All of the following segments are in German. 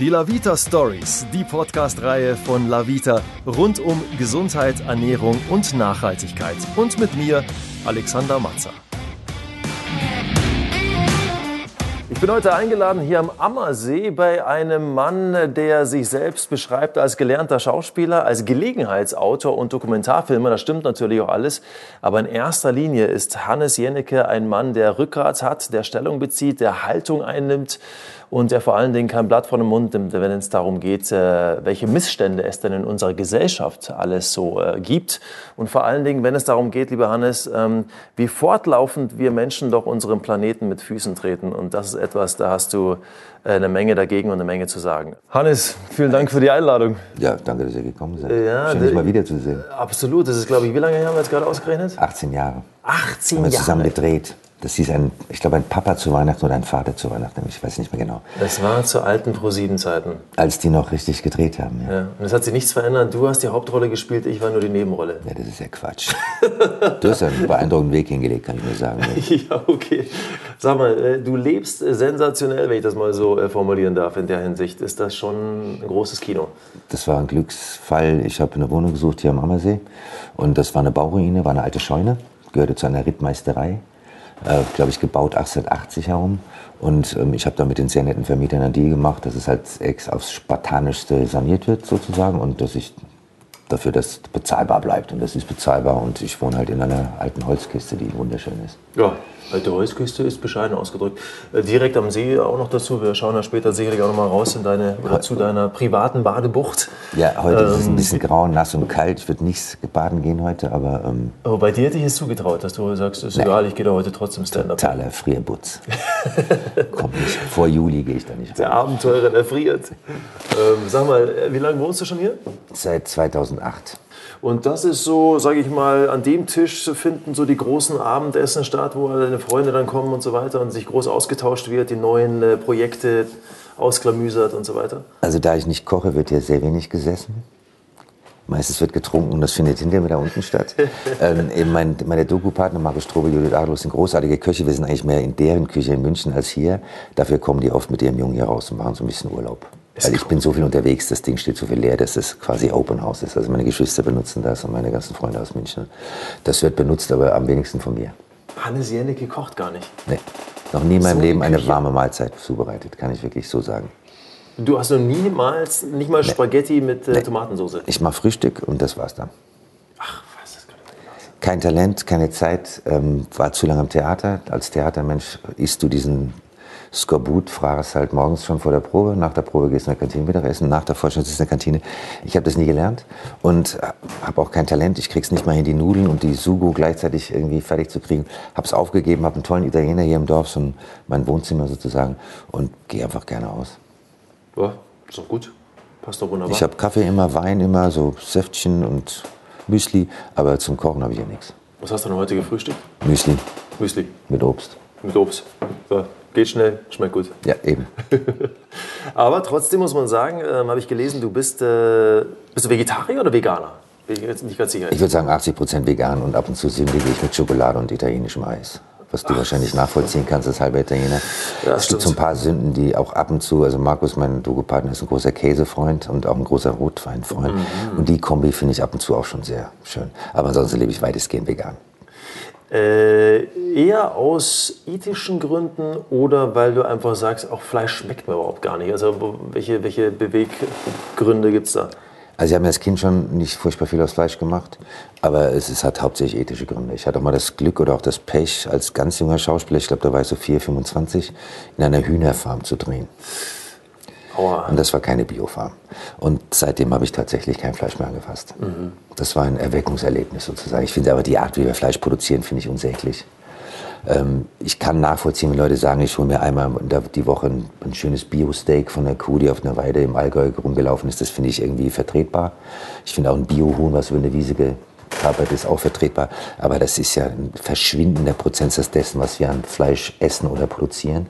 Die Lavita Stories, die Podcast-Reihe von Lavita rund um Gesundheit, Ernährung und Nachhaltigkeit. Und mit mir, Alexander Matzer. Ich bin heute eingeladen hier am Ammersee bei einem Mann, der sich selbst beschreibt als gelernter Schauspieler, als Gelegenheitsautor und Dokumentarfilmer. Das stimmt natürlich auch alles. Aber in erster Linie ist Hannes Jennecke ein Mann, der Rückgrat hat, der Stellung bezieht, der Haltung einnimmt und der vor allen Dingen kein Blatt vor den Mund nimmt, wenn es darum geht, äh, welche Missstände es denn in unserer Gesellschaft alles so äh, gibt. Und vor allen Dingen, wenn es darum geht, lieber Hannes, ähm, wie fortlaufend wir Menschen doch unseren Planeten mit Füßen treten. Und das ist etwas, da hast du äh, eine Menge dagegen und eine Menge zu sagen. Hannes, vielen Dank für die Einladung. Ja, danke, dass ihr gekommen seid. Ja, Schön, dich mal wiederzusehen. Absolut. Das ist, glaube ich, wie lange haben wir jetzt gerade ausgerechnet? 18 Jahre. 18 haben wir Jahre. zusammen gedreht. Das hieß ein, ich glaube, ein Papa zu Weihnachten oder ein Vater zu Weihnachten. Ich weiß nicht mehr genau. Das war zu alten Pro-7-Zeiten. Als die noch richtig gedreht haben, ja. ja. Und es hat sich nichts verändert. Du hast die Hauptrolle gespielt, ich war nur die Nebenrolle. Ja, das ist ja Quatsch. du hast einen beeindruckenden Weg hingelegt, kann ich nur sagen. ja, okay. Sag mal, äh, du lebst sensationell, wenn ich das mal so äh, formulieren darf, in der Hinsicht. Ist das schon ein großes Kino? Das war ein Glücksfall. Ich habe eine Wohnung gesucht hier am Ammersee. Und das war eine Bauruine, war eine alte Scheune, gehörte zu einer Rittmeisterei äh, glaube ich, gebaut 1880 herum. Und ähm, ich habe da mit den sehr netten Vermietern einen Deal gemacht, dass es halt ex aufs Spartanischste saniert wird sozusagen und dass ich dafür, dass bezahlbar bleibt. Und das ist bezahlbar und ich wohne halt in einer alten Holzkiste, die wunderschön ist. Ja, alte Holzkiste ist bescheiden ausgedrückt. Äh, direkt am See auch noch dazu. Wir schauen ja später sicherlich auch noch mal raus in deine, oder zu deiner privaten Badebucht. Ja, heute ähm, ist es ein ähm, bisschen grau, nass und kalt. Ich würde nicht baden gehen heute, aber... Ähm, aber bei dir hätte ich es zugetraut, dass du sagst, ist nee, egal, ich gehe da heute trotzdem Stand-up. Totaler Frierbutz. Kommt nicht. Vor Juli gehe ich da nicht Der Abenteurer, der friert. Ähm, sag mal, wie lange wohnst du schon hier? Seit 2008. Und das ist so, sage ich mal, an dem Tisch finden so die großen Abendessen statt, wo alle deine Freunde dann kommen und so weiter und sich groß ausgetauscht wird, die neuen äh, Projekte ausklamüsert und so weiter. Also da ich nicht koche, wird hier sehr wenig gesessen. Meistens wird getrunken und das findet hinter mir da unten statt. ähm, eben mein, meine Doku-Partner Markus Strobel, Judith Adolf sind großartige Köche. Wir sind eigentlich mehr in deren Küche in München als hier. Dafür kommen die oft mit ihrem Jungen hier raus und machen so ein bisschen Urlaub. Weil ich bin so viel unterwegs, das Ding steht so viel leer, dass es quasi Open House ist. Also meine Geschwister benutzen das und meine ganzen Freunde aus München. Das wird benutzt, aber am wenigsten von mir. Hannes Jennecke kocht gar nicht? Nee. Noch nie in meinem so Leben eine warme Mahlzeit zubereitet, kann ich wirklich so sagen. Du hast noch niemals, nicht mal nee. Spaghetti mit äh, nee. Tomatensauce? Ich mache Frühstück und das war's dann. Ach, was, das kann Kein Talent, keine Zeit, ähm, war zu lange am Theater. Als Theatermensch isst du diesen Skorbut fragst halt morgens schon vor der Probe, nach der Probe gehst du in der Kantine Mittagessen, nach der Vorstellung sitzt in der Kantine. Ich habe das nie gelernt und habe auch kein Talent. Ich krieg's nicht mal hin, die Nudeln und die Sugo gleichzeitig irgendwie fertig zu kriegen. Hab's aufgegeben, habe einen tollen Italiener hier im Dorf, so mein Wohnzimmer sozusagen und gehe einfach gerne aus. Ja, ist doch gut. Passt doch wunderbar. Ich habe Kaffee immer, Wein immer, so Säftchen und Müsli, aber zum Kochen habe ich ja nichts. Was hast du denn heute gefrühstückt? Müsli. Müsli. Mit Obst. Mit Obst. Ja. Geht schnell, schmeckt gut. Ja, eben. Aber trotzdem muss man sagen, ähm, habe ich gelesen, du bist, äh, bist du Vegetarier oder Veganer? Bin ich nicht ganz sicher. Ich würde sagen 80 Prozent vegan und ab und zu sündige ich mit Schokolade und italienischem Eis. Was du Ach, wahrscheinlich nachvollziehen kannst als halber Italiener. Ja, es gibt so ein paar Sünden, die auch ab und zu, also Markus, mein Dogo-Partner, ist ein großer Käsefreund und auch ein großer Rotweinfreund. Mhm. Und die Kombi finde ich ab und zu auch schon sehr schön. Aber ansonsten lebe ich weitestgehend vegan. Äh, eher aus ethischen Gründen oder weil du einfach sagst, auch Fleisch schmeckt mir überhaupt gar nicht. Also welche, welche Beweggründe gibt es da? Also ich habe mir als Kind schon nicht furchtbar viel aus Fleisch gemacht, aber es ist, hat hauptsächlich ethische Gründe. Ich hatte auch mal das Glück oder auch das Pech, als ganz junger Schauspieler, ich glaube, da war ich so 4, 25, in einer Hühnerfarm zu drehen. Aua. Und das war keine Biofarm. Und seitdem habe ich tatsächlich kein Fleisch mehr angefasst. Mhm. Das war ein Erweckungserlebnis sozusagen. Ich finde aber die Art, wie wir Fleisch produzieren, finde ich unsäglich. Ähm, ich kann nachvollziehen, wenn Leute sagen, ich hole mir einmal die Woche ein, ein schönes Bio-Steak von einer Kuh, die auf einer Weide im Allgäu rumgelaufen ist. Das finde ich irgendwie vertretbar. Ich finde auch ein Bio-Huhn, was über eine Wiese Arbeit ist auch vertretbar, aber das ist ja ein verschwindender Prozentsatz dessen, was wir an Fleisch essen oder produzieren.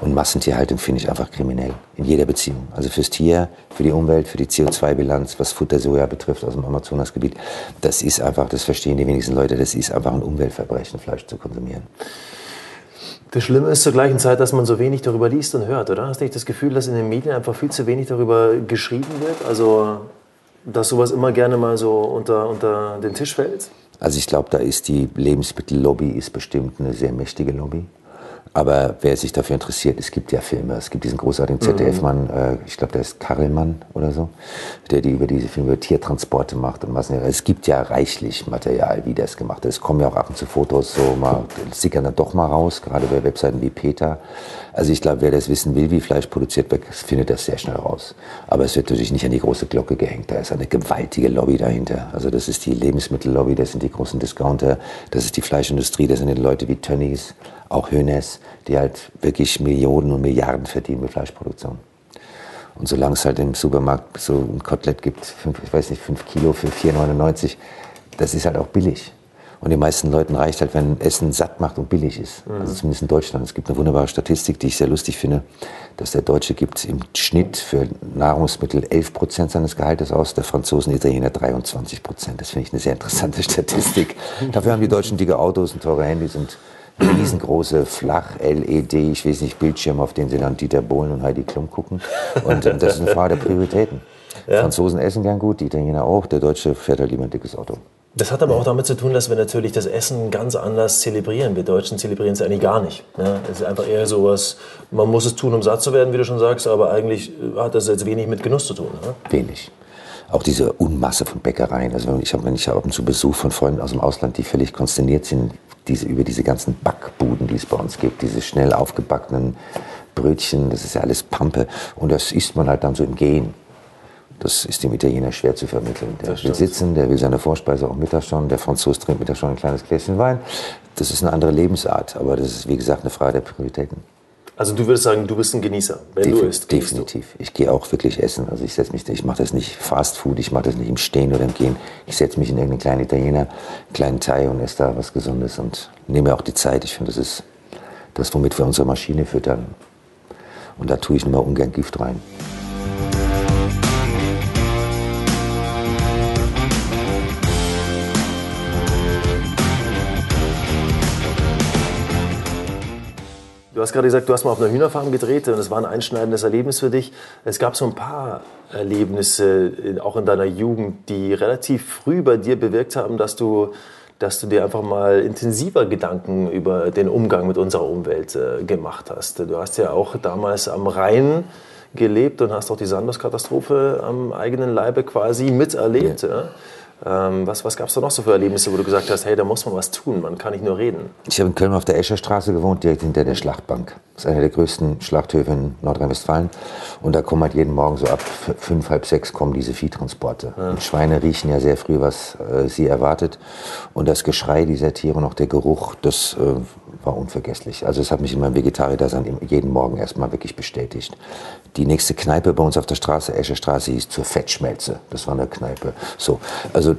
Und Massentierhaltung finde ich einfach kriminell in jeder Beziehung. Also fürs Tier, für die Umwelt, für die CO2-Bilanz, was Futtersoja betrifft aus dem Amazonasgebiet, das ist einfach, das verstehen die wenigsten Leute, das ist einfach ein Umweltverbrechen, Fleisch zu konsumieren. Das Schlimme ist zur gleichen Zeit, dass man so wenig darüber liest und hört, oder? Hast du nicht das Gefühl, dass in den Medien einfach viel zu wenig darüber geschrieben wird? Also, dass sowas immer gerne mal so unter, unter den Tisch fällt? Also ich glaube, da ist die Lebensmittellobby ist bestimmt eine sehr mächtige Lobby. Aber wer sich dafür interessiert, es gibt ja Filme. Es gibt diesen großartigen ZDF-Mann, äh, ich glaube, der ist Karelmann oder so, der die über diese Filme über Tiertransporte macht und was nicht. Es gibt ja reichlich Material, wie das gemacht ist. Es kommen ja auch ab und zu Fotos, so mal sickern dann doch mal raus, gerade bei Webseiten wie Peter. Also ich glaube, wer das wissen will, wie Fleisch produziert wird, findet das sehr schnell raus. Aber es wird natürlich nicht an die große Glocke gehängt. Da ist eine gewaltige Lobby dahinter. Also das ist die Lebensmittellobby, das sind die großen Discounter, das ist die Fleischindustrie, das sind die Leute wie Tönnies, auch Hönes, die halt wirklich Millionen und Milliarden verdienen mit Fleischproduktion. Und solange es halt im Supermarkt so ein Kotelett gibt, fünf, ich weiß nicht, 5 Kilo für 4,99, das ist halt auch billig. Und den meisten Leuten reicht halt, wenn Essen satt macht und billig ist. Mhm. Also zumindest in Deutschland. Es gibt eine wunderbare Statistik, die ich sehr lustig finde, dass der Deutsche gibt im Schnitt für Nahrungsmittel 11 Prozent seines Gehaltes aus, der Franzosen und Italiener 23 Prozent. Das finde ich eine sehr interessante Statistik. Dafür haben die Deutschen dicke Autos und teure Handys und riesengroße Flach-LED, ich weiß nicht, Bildschirm, auf denen sie dann Dieter Bohlen und Heidi Klum gucken. Und ähm, das ist eine Frage der Prioritäten. Ja. Franzosen essen gern gut, die Italiener auch, der Deutsche fährt halt lieber ein dickes Auto. Das hat aber auch damit zu tun, dass wir natürlich das Essen ganz anders zelebrieren. Wir Deutschen zelebrieren es eigentlich gar nicht. Ja, es ist einfach eher so was, man muss es tun, um satt zu werden, wie du schon sagst, aber eigentlich hat das jetzt wenig mit Genuss zu tun. Ne? Wenig auch diese Unmasse von Bäckereien. Also ich habe, ich ab und zu Besuch von Freunden aus dem Ausland, die völlig konsterniert sind, diese, über diese ganzen Backbuden, die es bei uns gibt, diese schnell aufgebackenen Brötchen, das ist ja alles Pampe. Und das isst man halt dann so im Gehen. Das ist dem Italiener schwer zu vermitteln. Der will sitzen, der will seine Vorspeise auch mittags schon. Der Franzose trinkt mittags schon ein kleines Gläschen Wein. Das ist eine andere Lebensart, aber das ist, wie gesagt, eine Frage der Prioritäten. Also du würdest sagen, du bist ein Genießer, wenn Def du isst. Definitiv. Du. Ich gehe auch wirklich essen. Also ich setze mich, ich mache das nicht Fast Food, ich mache das nicht im Stehen oder im Gehen. Ich setze mich in irgendeinen kleinen Italiener, kleinen Thai und esse da was Gesundes und nehme auch die Zeit. Ich finde, das ist das, womit wir unsere Maschine füttern. Und da tue ich mal ungern Gift rein. Du hast gerade gesagt, du hast mal auf einer Hühnerfarm gedreht und das war ein einschneidendes Erlebnis für dich. Es gab so ein paar Erlebnisse, auch in deiner Jugend, die relativ früh bei dir bewirkt haben, dass du, dass du dir einfach mal intensiver Gedanken über den Umgang mit unserer Umwelt äh, gemacht hast. Du hast ja auch damals am Rhein gelebt und hast auch die Sanders-Katastrophe am eigenen Leibe quasi miterlebt. Ja. Ja? Ähm, was was gab es da noch so für Erlebnisse, wo du gesagt hast, hey, da muss man was tun, man kann nicht nur reden? Ich habe in Köln auf der Escherstraße gewohnt, direkt hinter der Schlachtbank. Das ist einer der größten Schlachthöfe in Nordrhein-Westfalen. Und da kommen halt jeden Morgen so ab fünf, halb sechs kommen diese Viehtransporte. Ja. Und Schweine riechen ja sehr früh, was äh, sie erwartet. Und das Geschrei dieser Tiere und auch der Geruch, das äh, war unvergesslich. Also es hat mich in meinem Vegetarier-Dasein jeden Morgen erstmal wirklich bestätigt. Die nächste Kneipe bei uns auf der Straße, Esche Straße, hieß zur Fettschmelze. Das war eine Kneipe. So, also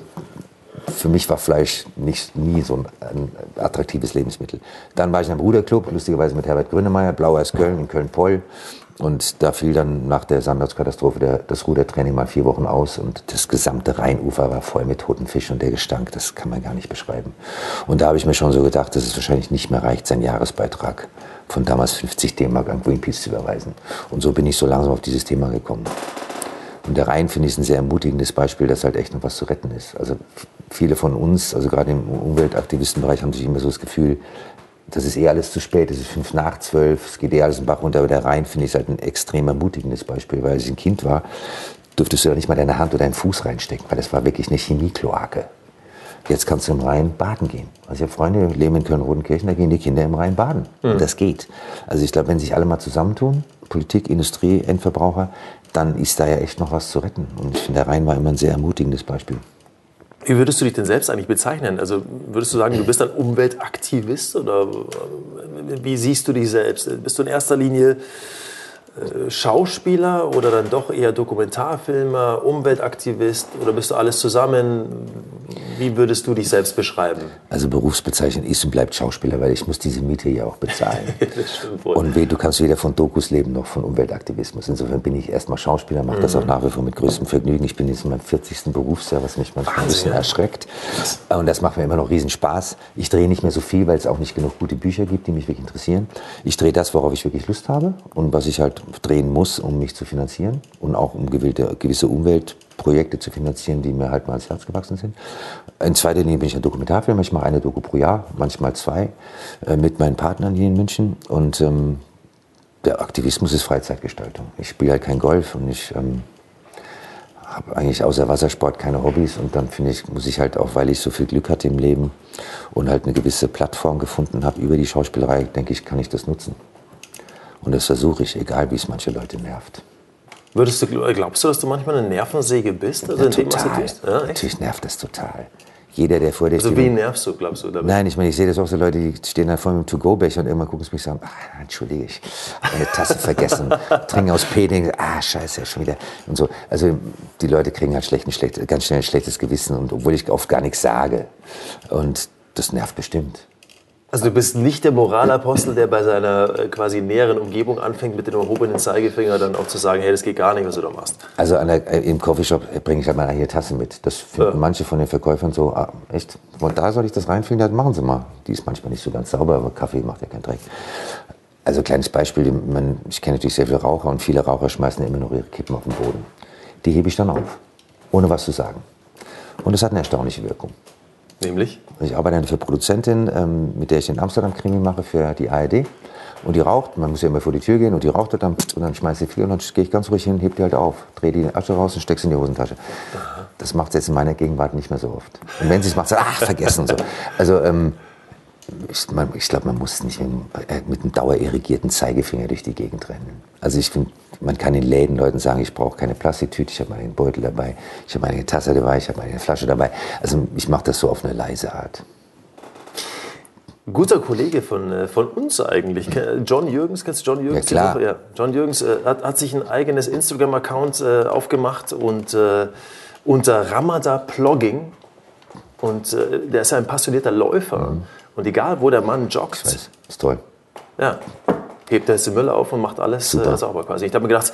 für mich war Fleisch nicht, nie so ein, ein, attraktives Lebensmittel. Dann war ich in einem Ruderclub, lustigerweise mit Herbert Grönemeyer, Blauers Köln, in Köln-Poll. Und da fiel dann nach der Sanders-Katastrophe das Rudertraining mal vier Wochen aus und das gesamte Rheinufer war voll mit toten Fischen und der Gestank, das kann man gar nicht beschreiben. Und da habe ich mir schon so gedacht, dass es wahrscheinlich nicht mehr reicht, seinen Jahresbeitrag von damals 50 D-Mark an Greenpeace zu überweisen. Und so bin ich so langsam auf dieses Thema gekommen. Und der Rhein finde ich ein sehr ermutigendes Beispiel, dass halt echt noch was zu retten ist. Also viele von uns, also gerade im Umweltaktivistenbereich, haben sich immer so das Gefühl, das ist eh alles zu spät, es ist fünf nach zwölf, es geht eh alles im Bach runter, aber der Rhein finde ich halt ein extrem ermutigendes Beispiel, weil als ich ein Kind war, durftest du ja nicht mal deine Hand oder deinen Fuß reinstecken, weil das war wirklich eine Chemiekloake. Jetzt kannst du im Rhein baden gehen. Also ich habe Freunde, die leben in Köln-Rodenkirchen, da gehen die Kinder im Rhein baden. Mhm. Und das geht. Also ich glaube, wenn sich alle mal zusammentun, Politik, Industrie, Endverbraucher, dann ist da ja echt noch was zu retten. Und ich finde, der Rhein war immer ein sehr ermutigendes Beispiel. Wie würdest du dich denn selbst eigentlich bezeichnen? Also würdest du sagen, du bist ein Umweltaktivist oder wie siehst du dich selbst? Bist du in erster Linie äh, Schauspieler oder dann doch eher Dokumentarfilmer, Umweltaktivist oder bist du alles zusammen? Wie würdest du dich selbst beschreiben? Also Berufsbezeichnung ist und bleibt Schauspieler, weil ich muss diese Miete ja auch bezahlen. das stimmt wohl. Und du kannst weder von Dokus leben noch von Umweltaktivismus. Insofern bin ich erstmal Schauspieler, mache mhm. das auch nach wie vor mit größtem Vergnügen. Ich bin jetzt in meinem 40. Berufsjahr, was mich manchmal Wahnsinn, ein bisschen ja. erschreckt. Und das macht mir immer noch riesen Spaß. Ich drehe nicht mehr so viel, weil es auch nicht genug gute Bücher gibt, die mich wirklich interessieren. Ich drehe das, worauf ich wirklich Lust habe und was ich halt drehen muss, um mich zu finanzieren und auch um gewisse Umweltprojekte zu finanzieren, die mir halt mal ans Herz gewachsen sind. In zweiter Linie bin ich ein Dokumentarfilmer. Ich mache eine Doku pro Jahr, manchmal zwei, äh, mit meinen Partnern hier in München. Und ähm, der Aktivismus ist Freizeitgestaltung. Ich spiele halt kein Golf und ich ähm, habe eigentlich außer Wassersport keine Hobbys. Und dann finde ich, muss ich halt auch, weil ich so viel Glück hatte im Leben und halt eine gewisse Plattform gefunden habe über die Schauspielerei, denke ich, kann ich das nutzen. Und das versuche ich, egal wie es manche Leute nervt. Würdest du, glaubst du, dass du manchmal eine Nervensäge bist? Also ja, total. Dem, ja, Natürlich nervt das total. Jeder, der vor dir also steht. Also wie nervst du, glaubst du? Damit? Nein, ich meine, ich sehe das auch so Leute, die stehen da vor dem To-Go-Becher und irgendwann gucken sie mich und sagen, ah, entschuldige, ich habe eine Tasse vergessen, trinken aus Peding, ah, scheiße, schon wieder. Und so. Also die Leute kriegen halt schlecht, schlecht, ganz schnell ein schlechtes Gewissen, und obwohl ich oft gar nichts sage. Und das nervt bestimmt. Also du bist nicht der Moralapostel, der bei seiner äh, quasi näheren Umgebung anfängt, mit dem erhobenen Zeigefinger dann auch zu sagen, hey, das geht gar nicht, was du da machst. Also der, äh, im Coffeeshop bringe ich halt meine eigene Tasse mit. Das finden ja. manche von den Verkäufern so, ah, echt, von da soll ich das reinfüllen? Ja, machen Sie mal. Die ist manchmal nicht so ganz sauber, aber Kaffee macht ja keinen Dreck. Also kleines Beispiel, man, ich kenne natürlich sehr viele Raucher und viele Raucher schmeißen immer noch ihre Kippen auf den Boden. Die hebe ich dann auf, ohne was zu sagen. Und es hat eine erstaunliche Wirkung. Nämlich? Ich arbeite für Produzentin, ähm, mit der ich den Amsterdam-Krimi mache für die ARD. Und die raucht, man muss ja immer vor die Tür gehen und die raucht dann und dann schmeißt sie viel und dann gehe ich ganz ruhig hin, heb die halt auf, drehe die Asche raus und stecke sie in die Hosentasche. Das macht sie jetzt in meiner Gegenwart nicht mehr so oft. Und wenn sie es macht, sagt ach, vergessen und so. Also ähm, ich, ich glaube, man muss nicht mit, äh, mit einem dauerirrigierten Zeigefinger durch die Gegend rennen. Also ich finde, man kann in Läden Leuten sagen, ich brauche keine Plastiktüte, ich habe meine Beutel dabei, ich habe meine Tasse dabei, ich habe meine Flasche dabei. Also ich mache das so auf eine leise Art. Guter Kollege von, äh, von uns eigentlich. John Jürgens, kennst du John Jürgens? Ja, klar. Ja. John Jürgens äh, hat, hat, sich ein eigenes Instagram-Account äh, aufgemacht und äh, unter Ramada Plogging. Und äh, der ist ein passionierter Läufer. Mhm. Und egal, wo der Mann joggt. Ich weiß, ist toll. Ja, hebt er den Müll auf und macht alles äh, sauber quasi. Ich habe mir gedacht,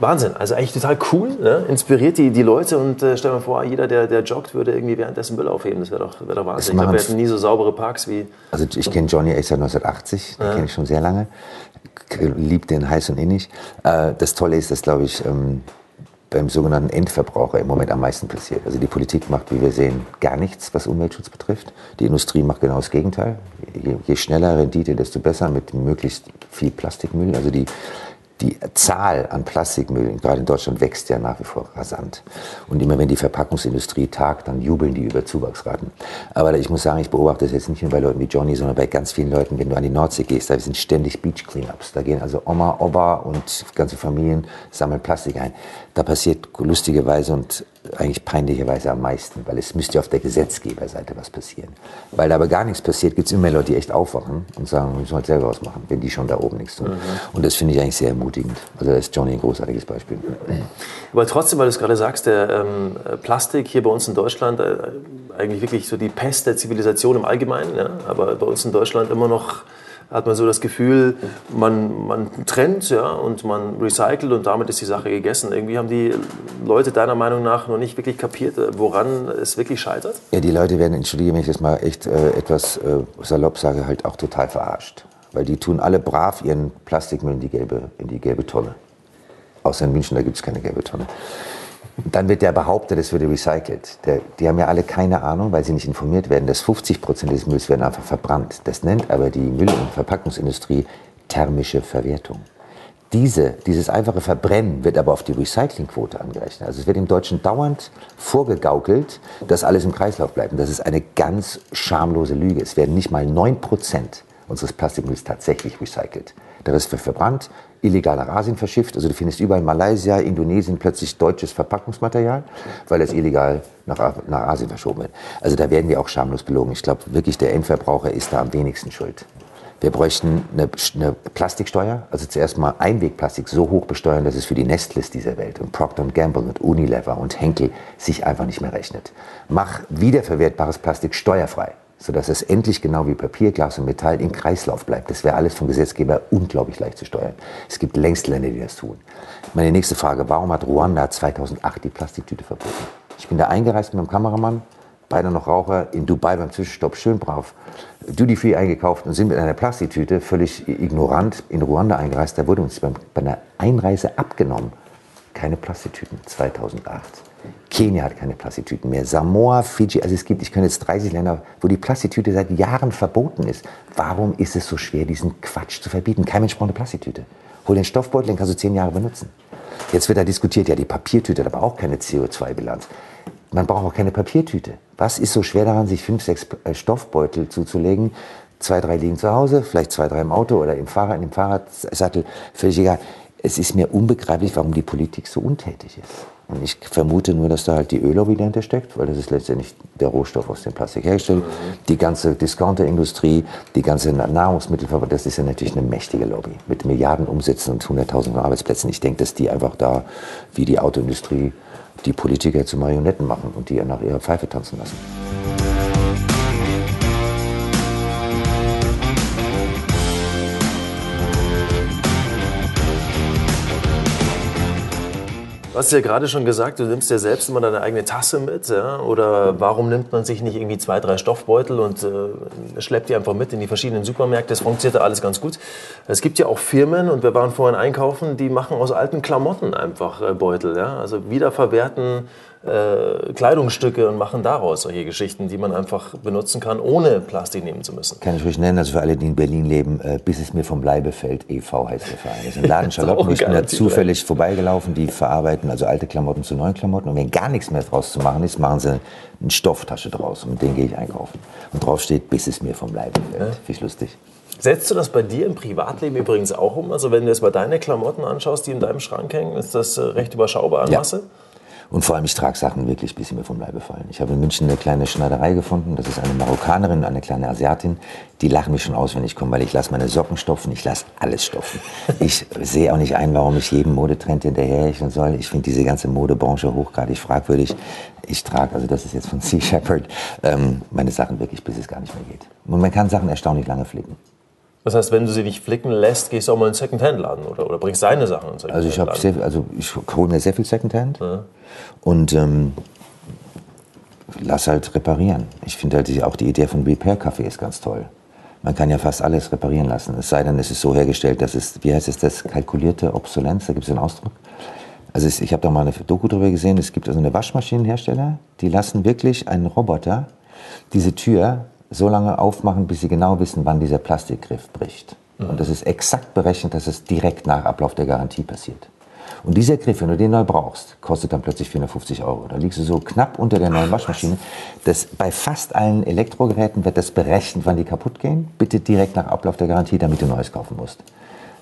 Wahnsinn, also eigentlich total cool, ne? inspiriert die, die Leute und äh, stell dir mal vor, jeder, der, der joggt, würde irgendwie währenddessen Müll aufheben. Das wäre doch, wär doch Wahnsinn. Ich glaube, wir hätten nie so saubere Parks wie. Also ich kenne Johnny echt seit 1980, den ja. kenne ich schon sehr lange. Liebt den heiß und innig. Äh, das Tolle ist, dass, glaube ich, ähm, beim sogenannten Endverbraucher im Moment am meisten passiert. Also die Politik macht, wie wir sehen, gar nichts, was Umweltschutz betrifft. Die Industrie macht genau das Gegenteil. Je, je schneller Rendite, desto besser mit möglichst viel Plastikmüll. Also die die Zahl an Plastikmüll, gerade in Deutschland, wächst ja nach wie vor rasant. Und immer wenn die Verpackungsindustrie tagt, dann jubeln die über Zuwachsraten. Aber ich muss sagen, ich beobachte das jetzt nicht nur bei Leuten wie Johnny, sondern bei ganz vielen Leuten, wenn du an die Nordsee gehst, da sind ständig Beach Cleanups. Da gehen also Oma, Opa und ganze Familien sammeln Plastik ein. Da passiert lustigerweise und eigentlich peinlicherweise am meisten, weil es müsste auf der Gesetzgeberseite was passieren. Weil da aber gar nichts passiert, gibt es immer Leute, die echt aufwachen und sagen, wir müssen halt selber was machen, wenn die schon da oben nichts tun. Mhm. Und das finde ich eigentlich sehr ermutigend. Also da ist Johnny ein großartiges Beispiel. Aber trotzdem, weil du es gerade sagst, der ähm, Plastik hier bei uns in Deutschland, äh, eigentlich wirklich so die Pest der Zivilisation im Allgemeinen, ja? aber bei uns in Deutschland immer noch hat man so das Gefühl, man, man trennt ja, und man recycelt und damit ist die Sache gegessen. Irgendwie haben die Leute deiner Meinung nach noch nicht wirklich kapiert, woran es wirklich scheitert? Ja, die Leute werden, entschuldige mich jetzt mal echt äh, etwas äh, salopp sage, halt auch total verarscht. Weil die tun alle brav ihren Plastikmüll in die gelbe, in die gelbe Tonne. Außer in München, da gibt es keine gelbe Tonne. Dann wird der behauptet, es würde recycelt. Der, die haben ja alle keine Ahnung, weil sie nicht informiert werden, dass 50 Prozent des Mülls werden einfach verbrannt. Das nennt aber die Müll- und Verpackungsindustrie thermische Verwertung. Diese, dieses einfache Verbrennen wird aber auf die Recyclingquote angerechnet. Also es wird im Deutschen dauernd vorgegaukelt, dass alles im Kreislauf bleibt. Und das ist eine ganz schamlose Lüge. Es werden nicht mal 9 Prozent unseres Plastikmülls tatsächlich recycelt. Der Rest wird verbrannt, illegal nach Asien verschifft. Also du findest überall in Malaysia, Indonesien plötzlich deutsches Verpackungsmaterial, weil es illegal nach, nach Asien verschoben wird. Also da werden wir auch schamlos belogen. Ich glaube wirklich, der Endverbraucher ist da am wenigsten schuld. Wir bräuchten eine, eine, Plastiksteuer, also zuerst mal Einwegplastik so hoch besteuern, dass es für die Nestles dieser Welt und Procter Gamble und Unilever und Henkel sich einfach nicht mehr rechnet. Mach wiederverwertbares Plastik steuerfrei, sodass es endlich genau wie Papier, Glas und Metall im Kreislauf bleibt. Das wäre alles vom Gesetzgeber unglaublich leicht zu steuern. Es gibt längst Länder, die das tun. Meine nächste Frage, warum hat Ruanda 2008 die Plastiktüte verboten? Ich bin da eingereist mit meinem Kameramann, beide noch Raucher, in Dubai beim Zwischenstopp schön brav Duty Free eingekauft und sind mit einer Plastiktüte völlig ignorant in Ruanda eingereist. Da wurde uns bei einer Einreise abgenommen. Keine Plastiktüten 2008. Kenia hat keine Plastiktüten mehr. Samoa, Fiji, also es gibt, ich kenne jetzt 30 Länder, wo die Plastiktüte seit Jahren verboten ist. Warum ist es so schwer, diesen Quatsch zu verbieten? Kein Mensch braucht eine Plastiktüte. Hol den Stoffbeutel, den kannst du zehn Jahre benutzen. Jetzt wird da diskutiert, ja, die Papiertüte hat aber auch keine CO2-Bilanz. Man braucht auch keine Papiertüte. Was ist so schwer daran, sich fünf, sechs äh, Stoffbeutel zuzulegen? Zwei, drei liegen zu Hause, vielleicht zwei, drei im Auto oder im Fahrrad, in dem Fahrradsattel, völlig egal. Es ist mir unbegreiflich, warum die Politik so untätig ist. Und ich vermute nur, dass da halt die Öllobby dahinter steckt, weil das ist letztendlich der Rohstoff aus dem Plastik hergestellt. Die ganze Discounterindustrie, die ganze Nahrungsmittelverbrauch, das ist ja natürlich eine mächtige Lobby mit Milliarden Umsätzen und Hunderttausenden Arbeitsplätzen. Ich denke, dass die einfach da, wie die Autoindustrie, die Politiker zu Marionetten machen und die nach ihrer Pfeife tanzen lassen. Du hast ja gerade schon gesagt, du nimmst ja selbst immer deine eigene Tasse mit. Ja? Oder warum nimmt man sich nicht irgendwie zwei, drei Stoffbeutel und äh, schleppt die einfach mit in die verschiedenen Supermärkte? Das funktioniert ja alles ganz gut. Es gibt ja auch Firmen, und wir waren vorhin einkaufen, die machen aus alten Klamotten einfach äh, Beutel. Ja? Also wiederverwerten äh, Kleidungsstücke und machen daraus solche Geschichten, die man einfach benutzen kann, ohne Plastik nehmen zu müssen. Kann ich ruhig nennen, also für alle, die in Berlin leben, äh, bis es mir vom Leibe fällt, e.V. heißt der Verein. Das ist ein Laden Charlotten, ich bin da zufällig vorbeigelaufen, die verarbeiten also alte Klamotten zu neuen Klamotten und wenn gar nichts mehr draus zu machen ist, machen sie eine Stofftasche draus und mit denen gehe ich einkaufen. Und drauf steht, bis es mir vom Leibe fällt. Ja. Finde ich lustig. Setzt du das bei dir im Privatleben übrigens auch um? Also wenn du jetzt mal deine Klamotten anschaust, die in deinem Schrank hängen, ist das äh, recht überschaubar an Masse? Und vor allem, ich trage Sachen wirklich, bis sie mir vom Leibe fallen. Ich habe in München eine kleine Schneiderei gefunden. Das ist eine Marokkanerin, eine kleine Asiatin. Die lachen mich schon aus, wenn ich komme, weil ich lasse meine Socken stopfen, ich lasse alles stopfen. Ich sehe auch nicht ein, warum ich jedem Modetrend hinterherhechen soll. Ich finde diese ganze Modebranche hochgradig fragwürdig. Ich trage, also das ist jetzt von Sea Shepherd, ähm, meine Sachen wirklich, bis es gar nicht mehr geht. Und man kann Sachen erstaunlich lange flicken. Das heißt, wenn du sie nicht flicken lässt, gehst du auch mal in einen Secondhand-Laden oder, oder bringst deine Sachen in einen Secondhand-Laden? Also ich, also ich hole mir sehr viel Secondhand ja. Und ähm, lass halt reparieren. Ich finde halt auch die Idee von Repair Café ist ganz toll. Man kann ja fast alles reparieren lassen. Es sei denn, es ist so hergestellt, dass es, wie heißt es, das kalkulierte Obsolenz, da gibt es einen Ausdruck. Also ich habe da mal eine Doku drüber gesehen, es gibt also eine Waschmaschinenhersteller, die lassen wirklich einen Roboter diese Tür so lange aufmachen, bis sie genau wissen, wann dieser Plastikgriff bricht. Mhm. Und das ist exakt berechnet, dass es direkt nach Ablauf der Garantie passiert. Und dieser Griff, wenn du den neu brauchst, kostet dann plötzlich 450 Euro. Da liegst du so knapp unter der neuen Waschmaschine. Das, bei fast allen Elektrogeräten wird das berechnet, wann die kaputt gehen. Bitte direkt nach Ablauf der Garantie, damit du neues kaufen musst.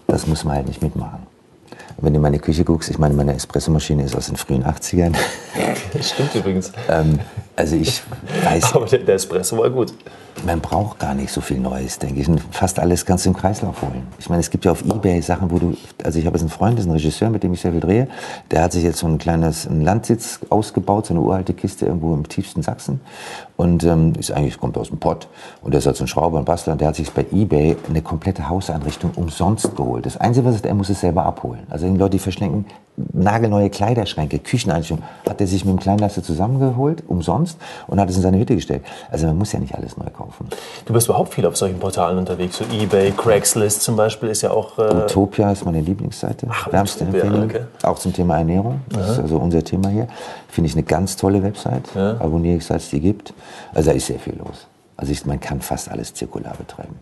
Das muss man halt nicht mitmachen. Und wenn du in meine Küche guckst, ich meine, meine Espressomaschine ist aus den frühen 80ern. Das stimmt übrigens. ähm, also ich weiß. Aber der Espresso war gut man braucht gar nicht so viel Neues, denke ich. Und fast alles kannst du im Kreislauf holen. Ich meine, es gibt ja auf Ebay Sachen, wo du, also ich habe jetzt einen Freund, das ist ein Regisseur, mit dem ich sehr viel drehe. Der hat sich jetzt so ein kleines einen Landsitz ausgebaut, so eine uralte Kiste irgendwo im tiefsten Sachsen. Und ähm, ist eigentlich, kommt aus dem Pott. Und der ist halt so ein Schrauber und Bastler. Und der hat sich bei Ebay eine komplette Hauseinrichtung umsonst geholt. Das Einzige, was ist, er muss es selber abholen. Also die Leute, die verschenken nagelneue Kleiderschränke, Kücheneinrichtungen, hat er sich mit dem Kleinlaster zusammengeholt, umsonst, und hat es in seine Hütte gestellt. Also man muss ja nicht alles neu kaufen. Du bist überhaupt viel auf solchen Portalen unterwegs, so Ebay, Craigslist zum Beispiel ist ja auch... Äh Utopia ist meine Lieblingsseite, Ach, wärmste Utopia, Empfehlung, okay. auch zum Thema Ernährung, das ist also unser Thema hier. Finde ich eine ganz tolle Website, ja. abonniere ich, seit es die gibt. Also da ist sehr viel los. Also ich, man kann fast alles zirkular betreiben.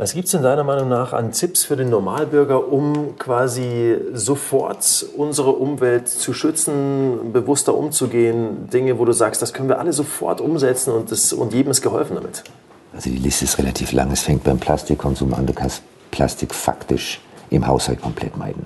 Was gibt es denn deiner Meinung nach an Tipps für den Normalbürger, um quasi sofort unsere Umwelt zu schützen, bewusster umzugehen? Dinge, wo du sagst, das können wir alle sofort umsetzen und, das, und jedem ist geholfen damit. Also die Liste ist relativ lang. Es fängt beim Plastikkonsum an. Du kannst Plastik faktisch im Haushalt komplett meiden.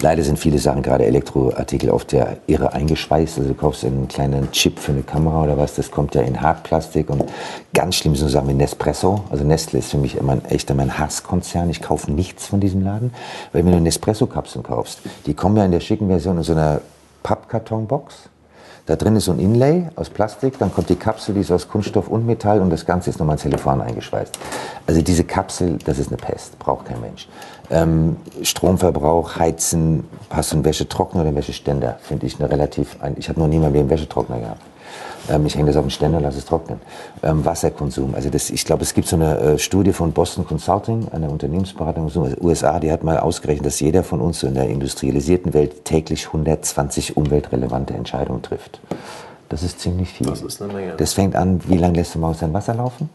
Leider sind viele Sachen, gerade Elektroartikel, oft ja irre eingeschweißt. Also du kaufst einen kleinen Chip für eine Kamera oder was, das kommt ja in Hartplastik und ganz schlimm sind so Sachen wie Nespresso. Also Nestle ist für mich immer ein echter mein Hasskonzern. Ich kaufe nichts von diesem Laden, weil wenn du Nespresso-Kapseln kaufst, die kommen ja in der schicken Version in so einer Pappkartonbox da drin ist so ein Inlay aus Plastik, dann kommt die Kapsel, die ist aus Kunststoff und Metall und das Ganze ist nochmal in Telefon eingeschweißt. Also diese Kapsel, das ist eine Pest, braucht kein Mensch. Ähm, Stromverbrauch, Heizen, hast du einen Wäschetrockner oder einen Wäscheständer? Finde ich eine relativ, ich habe noch nie mal einen Wäschetrockner gehabt. Ähm, ich hänge das auf den Ständer, lasse es trocknen. Ähm, Wasserkonsum. Also das, ich glaube, es gibt so eine äh, Studie von Boston Consulting, einer Unternehmensberatung aus den USA, die hat mal ausgerechnet, dass jeder von uns in der industrialisierten Welt täglich 120 umweltrelevante Entscheidungen trifft. Das ist ziemlich viel. Das ist eine Menge. Das fängt an, wie lange lässt du mal aus dein Wasser laufen?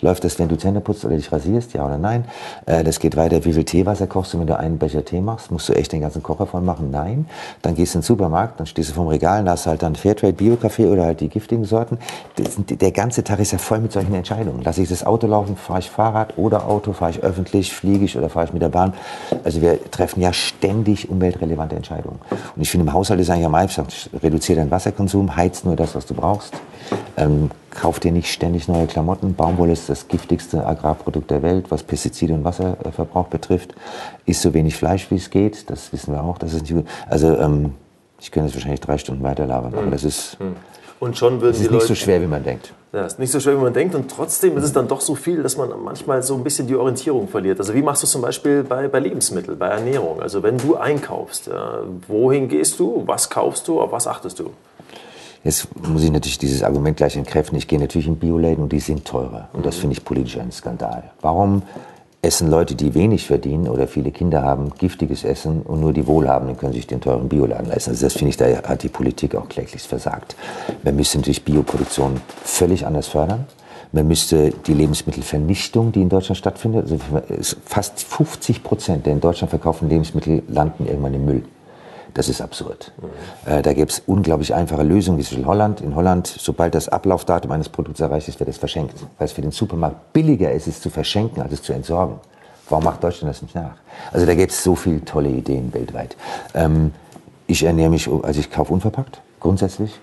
Läuft das, wenn du Zähne putzt oder dich rasierst, ja oder nein? Äh, das geht weiter, wie viel Teewasser kochst du, wenn du einen Becher Tee machst? Musst du echt den ganzen Kocher voll machen? Nein. Dann gehst du in den Supermarkt, dann stehst du vom Regal, da hast halt dann Fairtrade Bio-Kaffee oder halt die giftigen Sorten. Sind, der ganze Tag ist ja voll mit solchen Entscheidungen. Lass ich das Auto laufen, fahre ich Fahrrad oder Auto, fahre ich öffentlich, fliege ich oder fahre ich mit der Bahn? Also wir treffen ja ständig umweltrelevante Entscheidungen. Und ich finde, im Haushalt ist eigentlich am einfachsten, reduziere deinen Wasserkonsum, heiz nur das, was du brauchst. Ähm, kauf dir nicht ständig neue Klamotten. Baumwolle ist das giftigste Agrarprodukt der Welt, was Pestizide und Wasserverbrauch betrifft. Isst so wenig Fleisch, wie es geht. Das wissen wir auch. Das ist nicht gut. Also ähm, ich könnte jetzt wahrscheinlich drei Stunden weiterlabern, aber das ist, hm. und schon würden das ist nicht Leute, so schwer, wie man denkt. Ja, ist nicht so schwer, wie man denkt. Und trotzdem ist es dann doch so viel, dass man manchmal so ein bisschen die Orientierung verliert. Also wie machst du es zum Beispiel bei, bei Lebensmitteln, bei Ernährung? Also wenn du einkaufst, wohin gehst du, was kaufst du, auf was achtest du? Jetzt muss ich natürlich dieses Argument gleich entkräften. Ich gehe natürlich in Bioläden und die sind teurer. Und das finde ich politisch ein Skandal. Warum essen Leute, die wenig verdienen oder viele Kinder haben, giftiges Essen und nur die Wohlhabenden können sich den teuren Bioladen leisten? Also das finde ich, da hat die Politik auch kläglichst versagt. Man müsste natürlich Bioproduktion völlig anders fördern. Man müsste die Lebensmittelvernichtung, die in Deutschland stattfindet, also fast 50 Prozent der in Deutschland verkauften Lebensmittel landen irgendwann im Müll. Das ist absurd. Mhm. Äh, da gibt es unglaublich einfache Lösungen, wie in Holland. In Holland, sobald das Ablaufdatum eines Produkts erreicht ist, wird es verschenkt. Weil es für den Supermarkt billiger ist, es zu verschenken, als es zu entsorgen. Warum macht Deutschland das nicht nach? Also da gibt es so viele tolle Ideen weltweit. Ähm, ich ernähre mich, also ich kaufe unverpackt, grundsätzlich.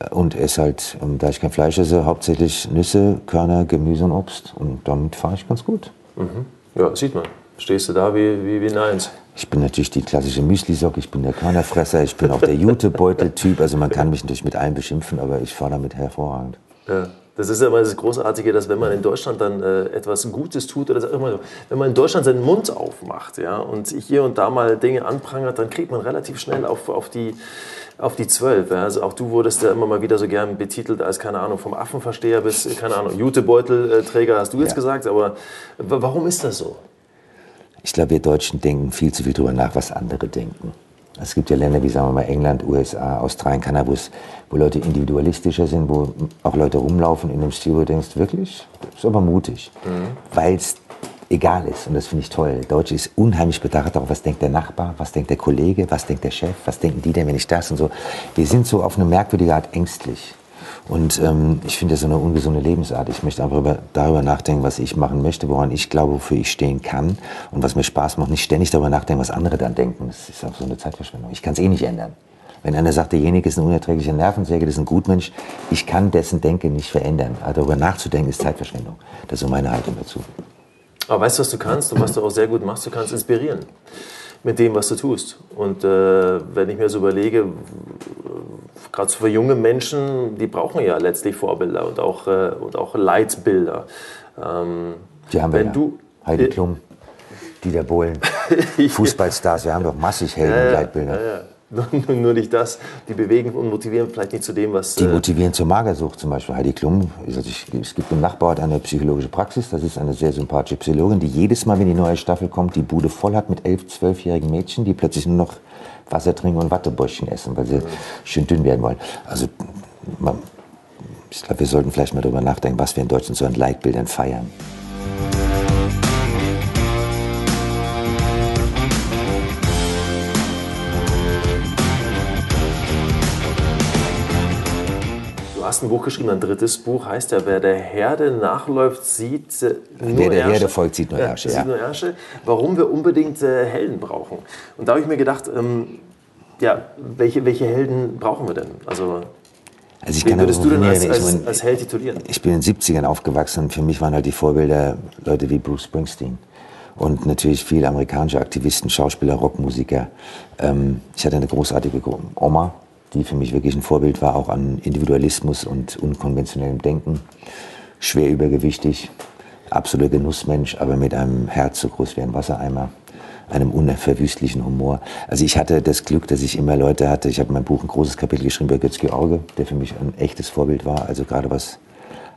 Äh, und esse halt, ähm, da ich kein Fleisch esse, hauptsächlich Nüsse, Körner, Gemüse und Obst. Und damit fahre ich ganz gut. Mhm. Ja, sieht man. Stehst du da wie, wie, wie Eins? Ich bin natürlich die klassische Müslisocke, ich bin der Körnerfresser, ich bin auch der Jutebeutel-Typ. Also man kann mich natürlich mit allem beschimpfen, aber ich fahre damit hervorragend. Ja. Das ist ja immer das Großartige, dass wenn man in Deutschland dann äh, etwas Gutes tut oder immer, wenn man in Deutschland seinen Mund aufmacht ja, und hier und da mal Dinge anprangert, dann kriegt man relativ schnell auf, auf die auf die Zwölf. Ja. Also auch du wurdest ja immer mal wieder so gern betitelt als, keine Ahnung, vom Affenversteher bis, keine Ahnung, Jutebeutelträger, hast du jetzt ja. gesagt. Aber warum ist das so? Ich glaube, wir Deutschen denken viel zu viel darüber nach, was andere denken. Es gibt ja Länder wie, sagen wir mal, England, USA, Australien, Kanada, wo Leute individualistischer sind, wo auch Leute rumlaufen in einem Stil, wo du denkst, wirklich, das ist aber mutig, mhm. weil es egal ist. Und das finde ich toll. Der Deutsche ist unheimlich bedacht darauf, was denkt der Nachbar, was denkt der Kollege, was denkt der Chef, was denken die denn, wenn ich das und so. Wir sind so auf eine merkwürdige Art ängstlich. Und ähm, ich finde das so eine ungesunde Lebensart. Ich möchte einfach über, darüber nachdenken, was ich machen möchte, woran ich glaube, wofür ich stehen kann und was mir Spaß macht. Nicht ständig darüber nachdenken, was andere dann denken. Das ist auch so eine Zeitverschwendung. Ich kann es eh nicht ändern. Wenn einer sagt, derjenige ist ein unerträglicher Nervensäge, das ist ein Gutmensch, ich kann dessen Denken nicht verändern. Aber darüber nachzudenken ist Zeitverschwendung. Das ist so meine Haltung dazu. Aber weißt du, was du kannst und was du auch sehr gut machst? Du kannst inspirieren mit dem, was du tust. Und äh, wenn ich mir so überlege, gerade für junge Menschen, die brauchen ja letztlich Vorbilder und auch, äh, und auch Leitbilder. Ähm, die haben wir ja. Du, Heidi Klum, Dieter Bohlen, Fußballstars, wir haben doch massig Helden ja, Leitbilder. Ja, nur nicht das. Die bewegen und motivieren vielleicht nicht zu dem, was. Die äh, motivieren zur Magersucht zum Beispiel. Heidi Klum, es gibt im Nachbarort eine psychologische Praxis. Das ist eine sehr sympathische Psychologin, die jedes Mal, wenn die neue Staffel kommt, die Bude voll hat mit elf, zwölfjährigen Mädchen, die plötzlich nur noch Wasser trinken und Wattebäuschen essen, weil sie mhm. schön dünn werden wollen. Also, man, ich glaube, wir sollten vielleicht mal darüber nachdenken, was wir in Deutschland so an Leitbildern feiern. Hast ein Buch geschrieben, ein drittes Buch heißt ja, wer der Herde nachläuft, sieht äh, nur Wer der Ärsche. Herde folgt, sieht nur Ärsche, Ja, ja. sieht nur Ärsche. Warum wir unbedingt äh, Helden brauchen. Und da habe ich mir gedacht, ähm, ja, welche, welche Helden brauchen wir denn? Also, Also ich wen würdest du denn als, als, mein, als Held titulieren? Ich bin in den 70ern aufgewachsen und für mich waren halt die Vorbilder Leute wie Bruce Springsteen. Und natürlich viele amerikanische Aktivisten, Schauspieler, Rockmusiker. Ähm, ich hatte eine großartige Oma, die für mich wirklich ein Vorbild war, auch an Individualismus und unkonventionellem Denken. Schwer übergewichtig, absoluter Genussmensch, aber mit einem Herz so groß wie ein Wassereimer einem unverwüstlichen Humor. Also ich hatte das Glück, dass ich immer Leute hatte. Ich habe in meinem Buch ein großes Kapitel geschrieben über Götz-George, der für mich ein echtes Vorbild war. Also gerade was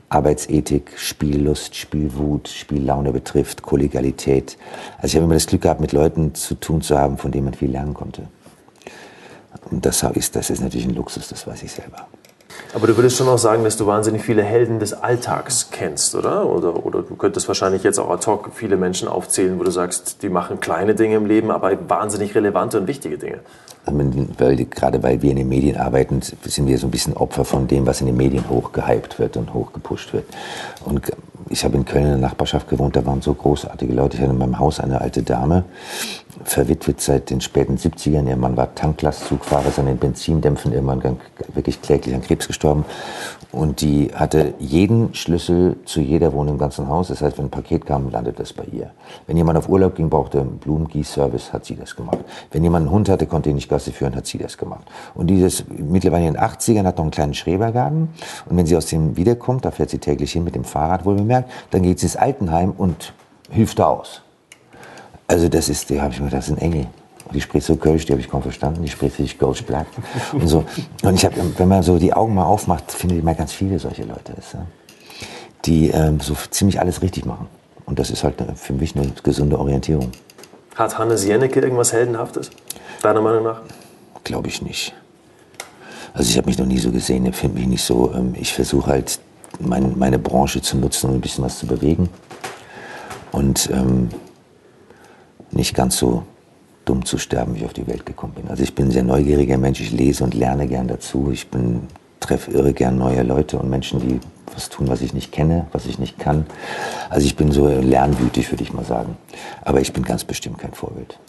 Arbeitsethik, Spiellust, Spielwut, Spiellaune betrifft, Kollegialität. Also ich habe immer das Glück gehabt, mit Leuten zu tun zu haben, von denen man viel lernen konnte. Und das ist, das ist natürlich ein Luxus, das weiß ich selber. Aber du würdest schon auch sagen, dass du wahnsinnig viele Helden des Alltags kennst, oder? Oder, oder du könntest wahrscheinlich jetzt auch ad hoc viele Menschen aufzählen, wo du sagst, die machen kleine Dinge im Leben, aber wahnsinnig relevante und wichtige Dinge. Weil, gerade weil wir in den Medien arbeiten, sind wir so ein bisschen Opfer von dem, was in den Medien hochgehypt wird und hochgepusht wird. Und ich habe in Köln in der Nachbarschaft gewohnt, da waren so großartige Leute. Ich hatte in meinem Haus eine alte Dame, verwitwet seit den späten 70ern. Ihr Mann war Tanklastzugfahrer, ist an den Benzindämpfen irgendwann wirklich kläglich an Krebs gestorben. Und die hatte jeden Schlüssel zu jeder Wohnung im ganzen Haus. Das heißt, wenn ein Paket kam, landet das bei ihr. Wenn jemand auf Urlaub ging, brauchte einen Blumengießservice, hat sie das gemacht. Wenn jemand einen Hund hatte, konnte ihn nicht Gasse führen, hat sie das gemacht. Und dieses, mittlerweile in den 80ern, hat noch einen kleinen Schrebergarten. Und wenn sie aus dem wiederkommt, da fährt sie täglich hin mit dem Fahrrad, wohl bemerkt, dann geht sie ins Altenheim und hilft da aus. Also das ist, da habe ich mir gedacht, das ist ein Engel. Die spricht so Kölsch, die habe ich kaum verstanden. Die spricht sich Kölsch Black und so. Und ich habe, wenn man so die Augen mal aufmacht, findet man ganz viele solche Leute, die ähm, so ziemlich alles richtig machen. Und das ist halt für mich eine gesunde Orientierung. Hat Hannes Jennecke irgendwas Heldenhaftes, deiner Meinung nach? Glaube ich nicht. Also ich habe mich noch nie so gesehen, empfinde mich nicht so. Ähm, ich versuche halt mein, meine Branche zu nutzen, um ein bisschen was zu bewegen. Und ähm, nicht ganz so dumm zu sterben, wie ich auf die Welt gekommen bin. Also ich bin ein sehr neugieriger Mensch, ich lese und lerne gern dazu. Ich bin, treffe irre gern neue Leute und Menschen, die was tun, was ich nicht kenne, was ich nicht kann. Also ich bin so lernwütig, würde ich mal sagen. Aber ich bin ganz bestimmt kein Vorbild.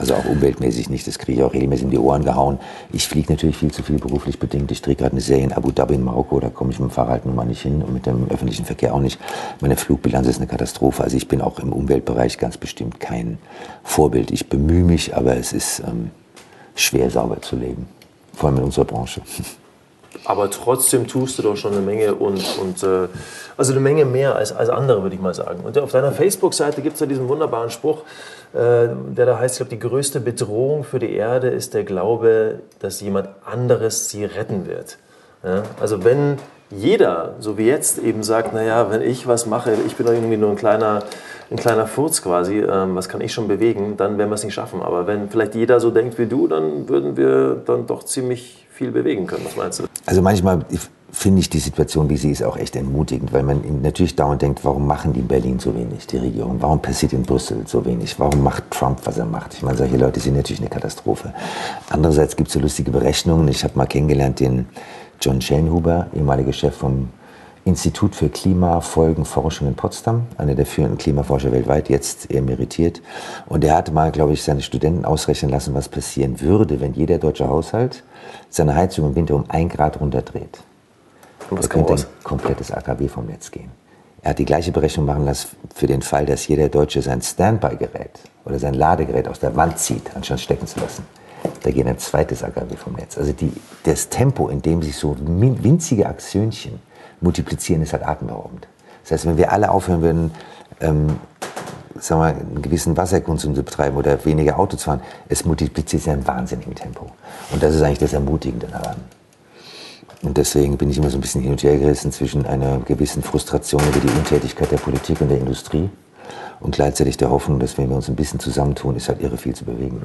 Also auch umweltmäßig nicht, das kriege ich auch regelmäßig in die Ohren gehauen. Ich fliege natürlich viel zu viel beruflich bedingt. Ich drehe gerade eine Serie in Abu Dhabi in Marokko, da komme ich mit dem Fahrrad nun mal nicht hin und mit dem öffentlichen Verkehr auch nicht. Meine Flugbilanz ist eine Katastrophe. Also ich bin auch im Umweltbereich ganz bestimmt kein Vorbild. Ich bemühe mich, aber es ist ähm, schwer sauber zu leben, vor allem in unserer Branche. Aber trotzdem tust du doch schon eine Menge und, und äh, also eine Menge mehr als, als andere, würde ich mal sagen. Und auf deiner Facebook-Seite gibt es ja diesen wunderbaren Spruch, der da heißt, ich glaube, die größte Bedrohung für die Erde ist der Glaube, dass jemand anderes sie retten wird. Ja? Also wenn jeder, so wie jetzt, eben sagt, naja, wenn ich was mache, ich bin doch irgendwie nur ein kleiner, ein kleiner Furz quasi, ähm, was kann ich schon bewegen, dann werden wir es nicht schaffen. Aber wenn vielleicht jeder so denkt wie du, dann würden wir dann doch ziemlich viel bewegen können. Was meinst du? Also manchmal finde ich die Situation, wie sie ist, auch echt entmutigend, weil man natürlich dauernd denkt, warum machen die in Berlin so wenig, die Regierung? Warum passiert in Brüssel so wenig? Warum macht Trump, was er macht? Ich meine, solche Leute sind natürlich eine Katastrophe. Andererseits gibt es so lustige Berechnungen. Ich habe mal kennengelernt den John Schellenhuber, ehemaliger Chef vom Institut für Klimafolgenforschung in Potsdam, einer der führenden Klimaforscher weltweit, jetzt emeritiert. Und er hatte mal, glaube ich, seine Studenten ausrechnen lassen, was passieren würde, wenn jeder deutsche Haushalt seine Heizung im Winter um ein Grad runterdreht. Und was könnte raus? ein komplettes AKW vom Netz gehen. Er hat die gleiche Berechnung machen lassen für den Fall, dass jeder Deutsche sein Standby-Gerät oder sein Ladegerät aus der Wand zieht, anstatt stecken zu lassen. Da geht ein zweites AKW vom Netz. Also die, das Tempo, in dem sich so winzige Aktionchen multiplizieren, ist halt atemberaubend. Das heißt, wenn wir alle aufhören würden, ähm, sagen wir, einen gewissen Wasserkonsum zu betreiben oder weniger Auto zu fahren, es multipliziert sich in einem wahnsinnigen Tempo. Und das ist eigentlich das Ermutigende daran. Und deswegen bin ich immer so ein bisschen hin und her gerissen zwischen einer gewissen Frustration über die Untätigkeit der Politik und der Industrie und gleichzeitig der Hoffnung, dass wenn wir uns ein bisschen zusammentun, ist halt irre viel zu bewegen.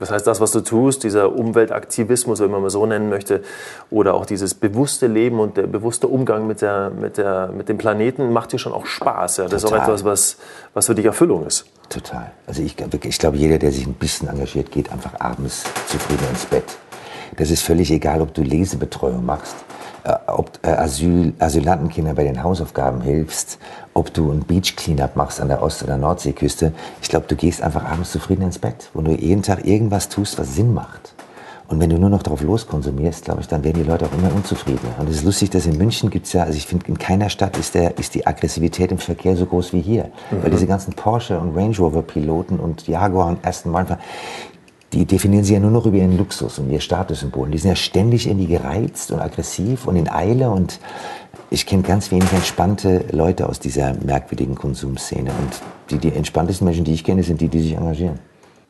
Das heißt, das, was du tust, dieser Umweltaktivismus, wenn man mal so nennen möchte, oder auch dieses bewusste Leben und der bewusste Umgang mit, der, mit, der, mit dem Planeten, macht dir schon auch Spaß. Ja? Das ist auch etwas, was, was für dich Erfüllung ist. Total. Also ich, ich glaube, jeder, der sich ein bisschen engagiert, geht einfach abends zufrieden ins Bett. Das ist völlig egal, ob du Lesebetreuung machst. äh, ob äh, Asyl, Asylantenkinder bei den Hausaufgaben hilfst, ob du ein Beach Cleanup machst an der Ost- oder Nordseeküste. Ich glaube, du gehst einfach abends zufrieden ins Bett, wo du jeden Tag irgendwas tust, was Sinn macht. Und wenn du nur noch darauf loskonsumierst, glaube ich, dann werden die Leute auch immer unzufriedener. Und es ist lustig, dass in München gibt es ja, also ich finde, in keiner Stadt ist, der, ist die Aggressivität im Verkehr so groß wie hier. Mhm. Weil diese ganzen Porsche und Range Rover Piloten und Jaguar und Aston Martin, die definieren sich ja nur noch über ihren Luxus und ihr Statussymbol. Die sind ja ständig irgendwie gereizt und aggressiv und in Eile und ich kenne ganz wenig entspannte Leute aus dieser merkwürdigen Konsumszene. Und die, die entspanntesten Menschen, die ich kenne, sind die, die sich engagieren.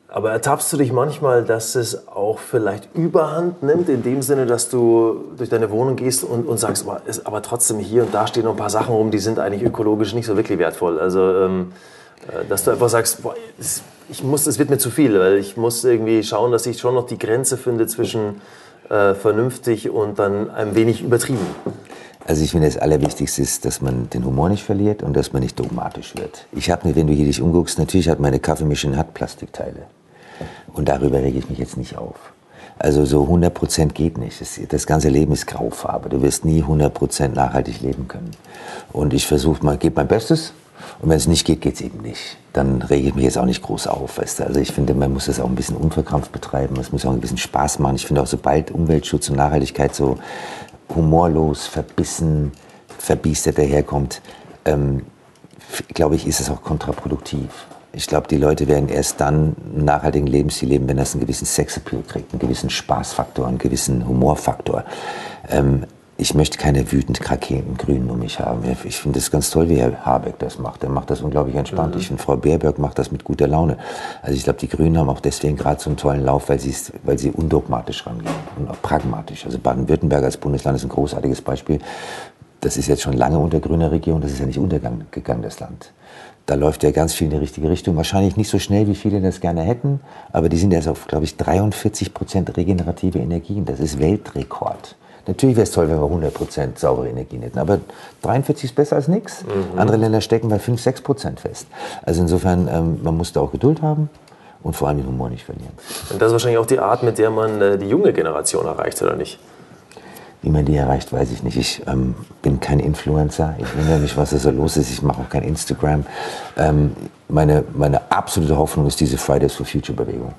Aber ertappst du dich manchmal, dass es auch vielleicht Überhand nimmt, in dem Sinne, dass du durch deine Wohnung gehst und, und sagst, aber, ist, aber trotzdem hier und da stehen noch ein paar Sachen rum, die sind eigentlich ökologisch nicht so wirklich wertvoll. Also, ähm, äh, dass du einfach sagst, boah, ich muss, es wird mir zu viel, weil ich muss irgendwie schauen, dass ich schon noch die Grenze finde zwischen äh, vernünftig und dann ein wenig übertrieben. Also ich finde, das Allerwichtigste ist, dass man den Humor nicht verliert und dass man nicht dogmatisch wird. Ich habe wenn du hier dich umguckst, natürlich hat meine Kaffeemaschine hat Plastikteile. Und darüber rege ich mich jetzt nicht auf. Also so 100 Prozent geht nicht. Das, das, ganze Leben ist Graufarbe. Du wirst nie 100 Prozent nachhaltig leben können. Und ich versuche mal, gebe mein Bestes. Und wenn es nicht geht, geht es eben nicht. Dann rege ich mich jetzt auch nicht groß auf. Weißt du? Also ich finde, man muss das auch ein bisschen unverkrampft betreiben. Es muss auch ein bisschen Spaß machen. Ich finde auch, sobald Umweltschutz und Nachhaltigkeit so humorlos, verbissen, verbiestert daherkommt, ähm, glaube ich, ist es auch kontraproduktiv. Ich glaube, die Leute werden erst dann einen nachhaltigen Lebensstil leben, wenn das einen gewissen Sexappeal kriegt, einen gewissen Spaßfaktor, einen gewissen Humorfaktor. Ähm, ich möchte keine wütend krakehenden Grünen um mich haben. Ich finde es ganz toll, wie Herr Habeck das macht. Er macht das unglaublich entspannt. Mhm. Ich finde, Frau Baerbock macht das mit guter Laune. Also ich glaube, die Grünen haben auch deswegen gerade so einen tollen Lauf, weil, weil sie undogmatisch rangehen und auch pragmatisch. Also Baden-Württemberg als Bundesland ist ein großartiges Beispiel. Das ist jetzt schon lange unter grüner Regierung. Das ist ja nicht untergegangen, das Land. Da läuft ja ganz viel in die richtige Richtung. Wahrscheinlich nicht so schnell, wie viele das gerne hätten, aber die sind jetzt auf, glaube ich, 43 Prozent regenerative Energien. Das ist Weltrekord. Natürlich wäre es toll, wenn wir 100 Prozent saubere Energien hätten, aber 43 ist besser als nichts. Mhm. Andere Länder stecken bei 5, 6 Prozent fest. Also insofern, ähm, man muss da auch Geduld haben und vor allem den Humor nicht verlieren. Und das ist wahrscheinlich auch die Art, mit der man äh, die junge Generation erreicht, oder nicht? Wie man die erreicht, weiß ich nicht. Ich ähm, bin kein Influencer. Ich wundere mich, was da so los ist. Ich mache auch kein Instagram. Ähm, meine, meine absolute Hoffnung ist diese Fridays for Future Bewegung.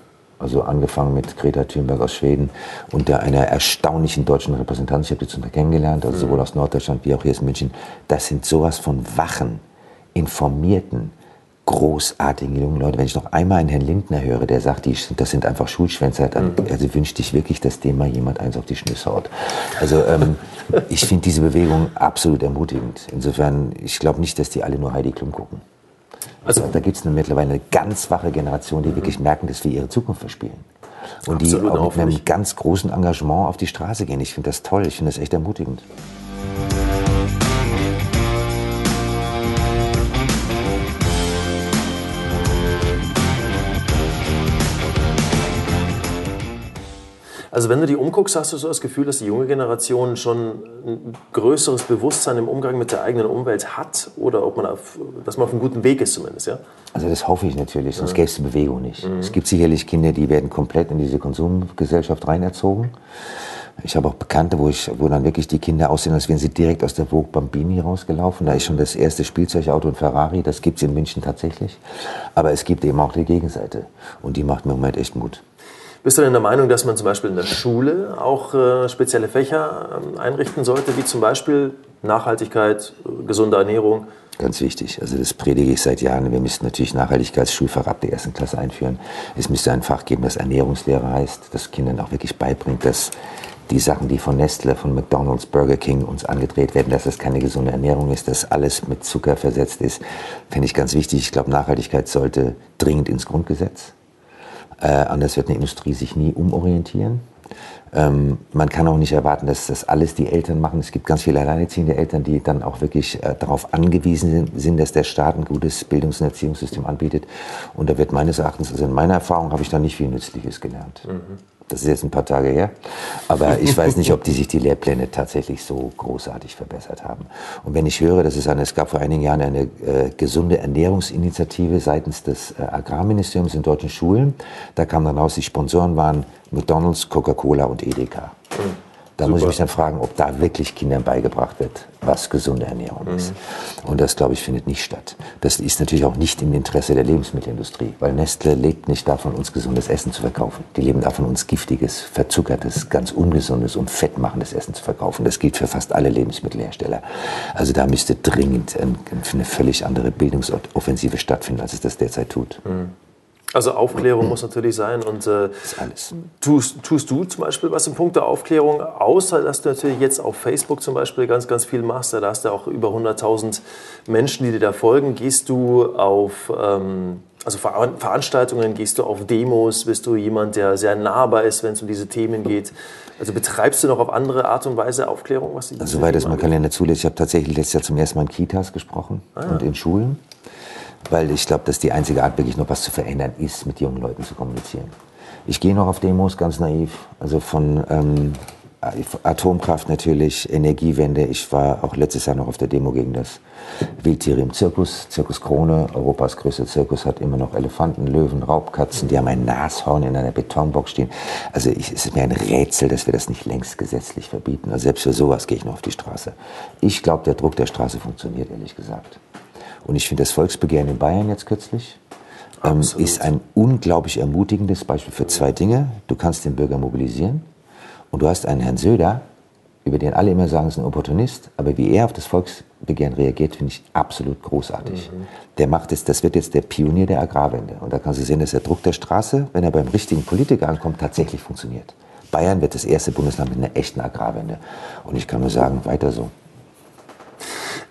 Also angefangen mit Greta Thunberg aus Schweden und der einer erstaunlichen deutschen Repräsentanz. Ich habe die zum kennengelernt, also sowohl aus Norddeutschland wie auch hier aus München. Das sind sowas von wachen, informierten, großartigen jungen Leute. Wenn ich noch einmal einen Herrn Lindner höre, der sagt, die, das sind einfach Schulschwänzer, dann mhm. also wünschte ich wirklich, dass dem mal jemand eins auf die Schnüsse haut. Also ähm, ich finde diese Bewegung absolut ermutigend. Insofern, ich glaube nicht, dass die alle nur Heidi Klum gucken. Also, da gibt es mittlerweile eine ganz wache Generation, die wirklich merken, dass wir ihre Zukunft verspielen. Und die auch mit einem ganz großen Engagement auf die Straße gehen. Ich finde das toll, ich finde das echt ermutigend. Also wenn du die umguckst, hast du so das Gefühl, dass die junge Generation schon ein größeres Bewusstsein im Umgang mit der eigenen Umwelt hat oder ob man auf, dass man auf einem guten Weg ist zumindest, ja? Also das hoffe ich natürlich, sonst ja. gäbe es die Bewegung nicht. Mhm. Es gibt sicherlich Kinder, die werden komplett in diese Konsumgesellschaft reinerzogen. Ich habe auch Bekannte, wo, ich, wo dann wirklich die Kinder aussehen, als wären sie direkt aus der Vogue Bambini rausgelaufen. Da ist schon das erste Spielzeugauto und Ferrari, das gibt es in München tatsächlich. Aber es gibt eben auch die Gegenseite und die macht mir im Moment echt Mut. Bist du denn der Meinung, dass man zum Beispiel in der Schule auch äh, spezielle Fächer äh, einrichten sollte, wie zum Beispiel Nachhaltigkeit, äh, gesunde Ernährung? Ganz wichtig. Also das predige ich seit Jahren. Wir müssten natürlich Nachhaltigkeitsschulfach ab der ersten Klasse einführen. Es müsste ein Fach geben, das Ernährungslehre heißt, das Kindern auch wirklich beibringt, dass die Sachen, die von Nestle, von McDonald's, Burger King uns angedreht werden, dass das keine gesunde Ernährung ist, dass alles mit Zucker versetzt ist, finde ich ganz wichtig. Ich glaube, Nachhaltigkeit sollte dringend ins Grundgesetz. Äh, anders wird eine Industrie sich nie umorientieren. Ähm, man kann auch nicht erwarten, dass das alles die Eltern machen. Es gibt ganz viele alleinerziehende Eltern, die dann auch wirklich äh, darauf angewiesen sind, dass der Staat ein gutes Bildungs- und Erziehungssystem anbietet. Und da wird meines Erachtens, also in meiner Erfahrung habe ich da nicht viel Nützliches gelernt. Mhm. Das ist jetzt ein paar Tage her. Aber ich weiß nicht, ob die sich die Lehrpläne tatsächlich so großartig verbessert haben. Und wenn ich höre, dass es eine, es gab vor einigen Jahren eine äh, gesunde Ernährungsinitiative seitens des äh, Agrarministeriums in deutschen Schulen, da kam dann raus, die Sponsoren waren McDonalds, Coca-Cola und Edeka. Mhm. Da Super. muss ich mich dann fragen, ob da wirklich Kindern beigebracht wird, was gesunde Ernährung mhm. ist. Und das, glaube ich, findet nicht statt. Das ist natürlich auch nicht im Interesse der Lebensmittelindustrie, weil Nestle lebt nicht davon, uns gesundes Essen zu verkaufen. Die leben davon, uns giftiges, verzuckertes, ganz ungesundes und fettmachendes Essen zu verkaufen. Das gilt für fast alle Lebensmittelhersteller. Also da müsste dringend eine völlig andere Bildungsoffensive stattfinden, als es das derzeit tut. Mhm. Also Aufklärung muss natürlich sein. Und äh, tust, tust, du zum Beispiel was im Punkt der Aufklärung, außer dass du natürlich jetzt auf Facebook zum Beispiel ganz, ganz viel machst, da hast du auch über 100.000 Menschen, die dir da folgen. Gehst du auf ähm, also Ver Veranstaltungen, gehst du auf Demos, bist du jemand, der sehr nahbar ist, wenn es um diese Themen geht? Also betreibst du noch auf andere Art und Weise Aufklärung? Was die also, soweit das mein Kalender zulässt. Ich habe tatsächlich letztes Jahr zum ersten Mal in Kitas gesprochen ah. und in Schulen weil ich glaube, dass die einzige Art, wirklich noch was zu verändern, ist, mit jungen Leuten zu kommunizieren. Ich gehe noch auf Demos, ganz naiv, also von ähm, Atomkraft natürlich, Energiewende. Ich war auch letztes Jahr noch auf der Demo gegen das Wildtiere im Zirkus. Zirkus Krone, Europas größter Zirkus, hat immer noch Elefanten, Löwen, Raubkatzen. Die haben ein Nashorn in einer Betonbox stehen. Also ich, es ist mir ein Rätsel, dass wir das nicht längst gesetzlich verbieten. Also selbst für sowas gehe ich noch auf die Straße. Ich glaube, der Druck der Straße funktioniert, ehrlich gesagt. Und ich finde das Volksbegehren in Bayern jetzt kürzlich ähm, ist ein unglaublich ermutigendes Beispiel für zwei Dinge. Du kannst den Bürger mobilisieren und du hast einen Herrn Söder, über den alle immer sagen, es ist ein Opportunist, aber wie er auf das Volksbegehren reagiert, finde ich absolut großartig. Mhm. Der macht es, das wird jetzt der Pionier der Agrarwende. Und da kannst du sehen, dass der Druck der Straße, wenn er beim richtigen Politiker ankommt, tatsächlich funktioniert. Bayern wird das erste Bundesland mit einer echten Agrarwende. Und ich kann nur sagen, weiter so.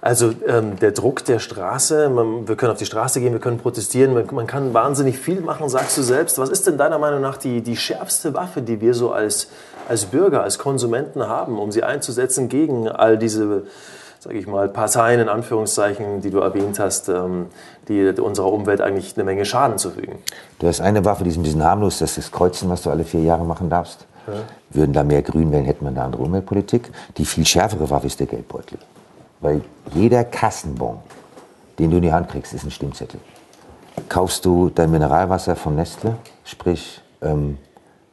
Also ähm, der Druck der Straße, man, wir können auf die Straße gehen, wir können protestieren, man, man, kann wahnsinnig viel machen, sagst du selbst. Was ist denn deiner Meinung nach die, die schärfste Waffe, die wir so als, als Bürger, als Konsumenten haben, um sie einzusetzen gegen all diese, sage ich mal, Parteien in Anführungszeichen, die du erwähnt hast, ähm, die unserer Umwelt eigentlich eine Menge Schaden zufügen? Du hast eine Waffe, die ist ein bisschen harmlos, das ist das Kreuzen, was du alle vier Jahre machen darfst. Ja. Würden da mehr Grün wählen, hätten wir eine andere Umweltpolitik. Die viel schärfere Waffe ist der Geldbeutel. Weil jeder Kassenbon, den du in die Hand kriegst, ist ein Stimmzettel. Kaufst du dein Mineralwasser von Nestle, sprich ähm,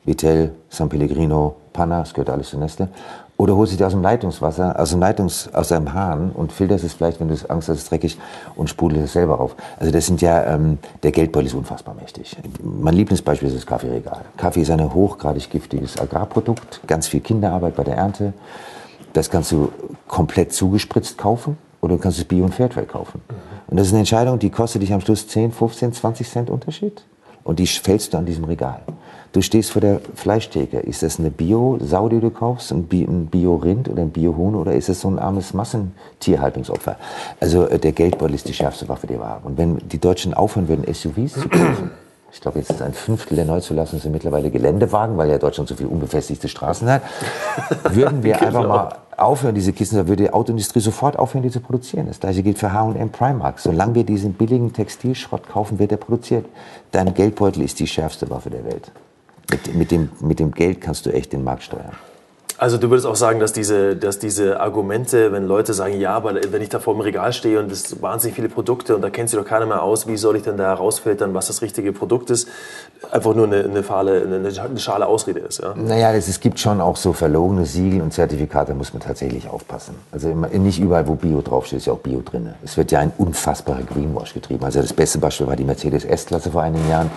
Vitel, San Pellegrino, Panna, das gehört alles zu Nestle, oder holst du dir aus dem Leitungswasser, aus dem Leitungs, aus deinem Hahn und filterst es vielleicht, wenn du Angst hast, es ist dreckig und sprudelst es selber auf. Also das sind ja, ähm, der Geldbeutel ist unfassbar mächtig. Mein Lieblingsbeispiel ist das Kaffeeregal. Kaffee ist ein hochgradig giftiges Agrarprodukt, ganz viel Kinderarbeit bei der Ernte. Das kannst du komplett zugespritzt kaufen oder du kannst es Bio- und Fairtrade kaufen. Und das ist eine Entscheidung, die kostet dich am Schluss 10, 15, 20 Cent Unterschied. Und die fällst du an diesem Regal. Du stehst vor der Fleischtheke. Ist das eine Bio-Sau, die du kaufst, ein Bio-Rind oder ein Bio-Huhn oder ist es so ein armes Massentierhaltungsopfer? Also äh, der Geldbeutel ist die schärfste Waffe, die wir haben. Und wenn die Deutschen aufhören würden, SUVs zu kaufen, ich glaube, jetzt ist ein Fünftel der Neuzulassungen sind mittlerweile Geländewagen, weil ja Deutschland so viele unbefestigte Straßen hat. Würden wir einfach mal aufhören, diese Kisten, dann würde die Autoindustrie sofort aufhören, die zu produzieren. Das gleiche gilt für H&M Primark. Solange wir diesen billigen Textilschrott kaufen, wird er produziert. Dein Geldbeutel ist die schärfste Waffe der Welt. Mit, mit, dem, mit dem Geld kannst du echt den Markt steuern. Also du würdest auch sagen, dass diese, dass diese Argumente, wenn Leute sagen, ja, aber wenn ich da vor dem Regal stehe und es wahnsinnig viele Produkte und da kennt sich doch keiner mehr aus, wie soll ich denn da herausfiltern, was das richtige Produkt ist, einfach nur eine, eine, fahle, eine, eine schale Ausrede ist. Ja? Naja, es, es gibt schon auch so verlogene Siegel und Zertifikate, da muss man tatsächlich aufpassen. Also nicht überall, wo Bio draufsteht, ist ja auch Bio drin. Es wird ja ein unfassbarer Greenwash getrieben. Also das beste Beispiel war die Mercedes S-Klasse vor einigen Jahren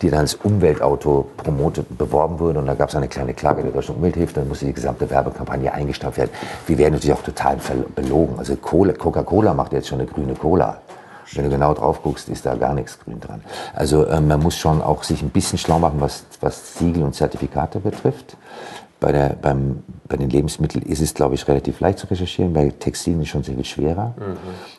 die dann als Umweltauto promotet, beworben wurde. Und da gab es eine kleine Klage der Deutschen Umwelthilfe. Dann musste die gesamte Werbekampagne eingestampft werden. Wir werden natürlich auch total belogen. Also Coca-Cola macht jetzt schon eine grüne Cola. Wenn du genau drauf guckst, ist da gar nichts grün dran. Also äh, man muss schon auch sich ein bisschen schlau machen, was, was Siegel und Zertifikate betrifft. Bei, der, beim, bei den Lebensmitteln ist es, glaube ich, relativ leicht zu recherchieren. Bei Textilien ist schon sehr viel schwerer. Mhm.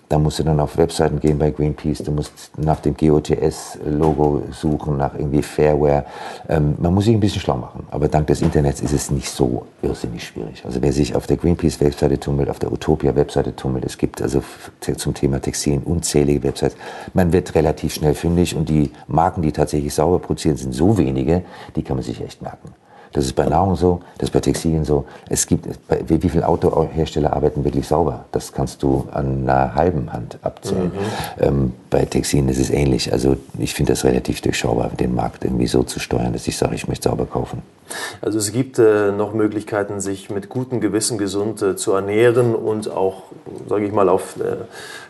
Da musst du dann auf Webseiten gehen bei Greenpeace. Du musst nach dem GOTS-Logo suchen, nach irgendwie Fairware. Ähm, man muss sich ein bisschen schlau machen. Aber dank des Internets ist es nicht so irrsinnig schwierig. Also wer sich auf der Greenpeace-Webseite tummelt, auf der Utopia-Webseite tummelt, es gibt also zum Thema Textilien unzählige Websites. Man wird relativ schnell fündig und die Marken, die tatsächlich sauber produzieren, sind so wenige, die kann man sich echt merken. Das ist bei Nahrung so, das ist bei Textilien so. Es gibt, wie, viele Autohersteller arbeiten wirklich sauber? Das kannst du an einer halben Hand abzählen. Mhm. Ähm, bei Textilien ist es ähnlich. Also ich finde das relativ durchschaubar, den Markt irgendwie so zu steuern, dass ich sage, ich möchte sauber kaufen. Also es gibt äh, noch Möglichkeiten, sich mit gutem Gewissen gesund äh, zu ernähren und auch, sage ich mal, auf äh,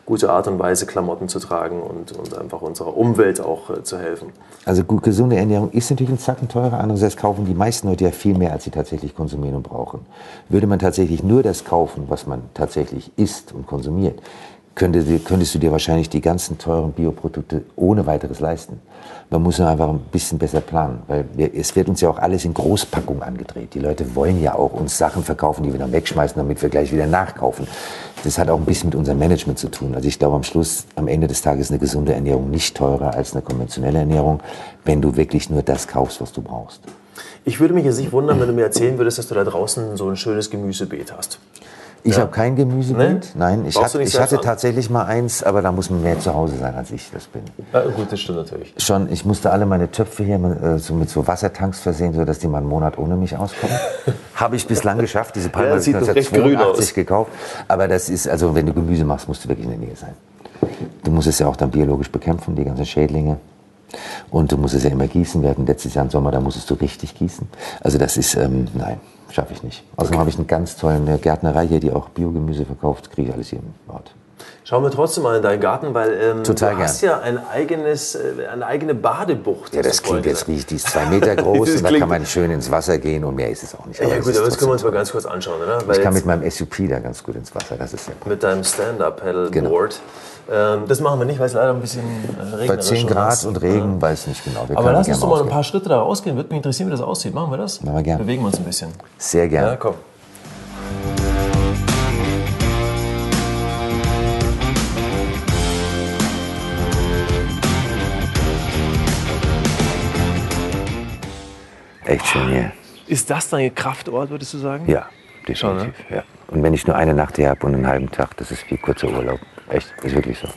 gute Art und Weise Klamotten zu tragen und, und einfach unserer Umwelt auch äh, zu helfen. Also gut, gesunde Ernährung ist natürlich ein Zacken teurer. Andererseits kaufen die meisten Leute ja viel mehr, als sie tatsächlich konsumieren und brauchen. Würde man tatsächlich nur das kaufen, was man tatsächlich isst und konsumiert, könntest du dir wahrscheinlich die ganzen teuren Bioprodukte ohne weiteres leisten. Man muss nur einfach ein bisschen besser planen, weil wir, es wird uns ja auch alles in Großpackung angedreht. Die Leute wollen ja auch uns Sachen verkaufen, die wir dann wegschmeißen, damit wir gleich wieder nachkaufen. Das hat auch ein bisschen mit unserem Management zu tun. Also ich glaube, am Schluss, am Ende des Tages ist eine gesunde Ernährung nicht teurer als eine konventionelle Ernährung, wenn du wirklich nur das kaufst, was du brauchst. Ich würde mich jetzt nicht wundern, wenn du mir erzählen würdest, dass du da draußen so ein schönes Gemüsebeet hast. Ich ja. habe kein Gemüsebeet. Nee? Nein, ich, hat, ich hatte an? tatsächlich mal eins, aber da muss man mehr zu Hause sein, als ich das bin. Ja, gut, das stimmt natürlich. Schon, ich musste alle meine Töpfe hier äh, so mit so Wassertanks versehen, sodass die mal einen Monat ohne mich auskommen. habe ich bislang geschafft. Diese Palme ja, ich 1982 gekauft. Aber das ist, also wenn du Gemüse machst, musst du wirklich in der Nähe sein. Du musst es ja auch dann biologisch bekämpfen, die ganzen Schädlinge. Und du musst es ja immer gießen. Wir hatten letztes Jahr im Sommer, da musstest du richtig gießen. Also das ist, ähm, nein, schaffe ich nicht. Außerdem okay. habe ich eine ganz tolle Gärtnerei hier, die auch Biogemüse verkauft. Kriege ich alles hier im Ort. Schauen wir trotzdem mal in deinen Garten, weil ähm, Total du gern. hast ja ein eigenes, äh, eine eigene Badebucht. Ja, das klingt jetzt richtig. Die ist zwei Meter groß und da kann man schön ins Wasser gehen und mehr ist es auch nicht. Aber ja, gut, aber das können wir uns mal ganz kurz anschauen, oder? Weil ich kann mit meinem SUP da ganz gut ins Wasser, das ist ja Mit deinem Stand-Up-Paddleboard. Genau. Ähm, das machen wir nicht, weil es leider ein bisschen äh, regnet. Bei 10 Grad und Regen ja. weiß nicht genau. Wir Aber lass uns doch mal ein paar Schritte da rausgehen. Würde mich interessieren, wie das aussieht. Machen wir das? Machen wir gerne. Bewegen wir uns ein bisschen. Sehr gerne. Ja, komm. Echt schön hier. Ist das dein Kraftort, würdest du sagen? Ja, definitiv. Schon, ne? ja. Und wenn ich nur eine Nacht hier habe und einen halben Tag, das ist wie kurzer Urlaub. Echt, ist wirklich so.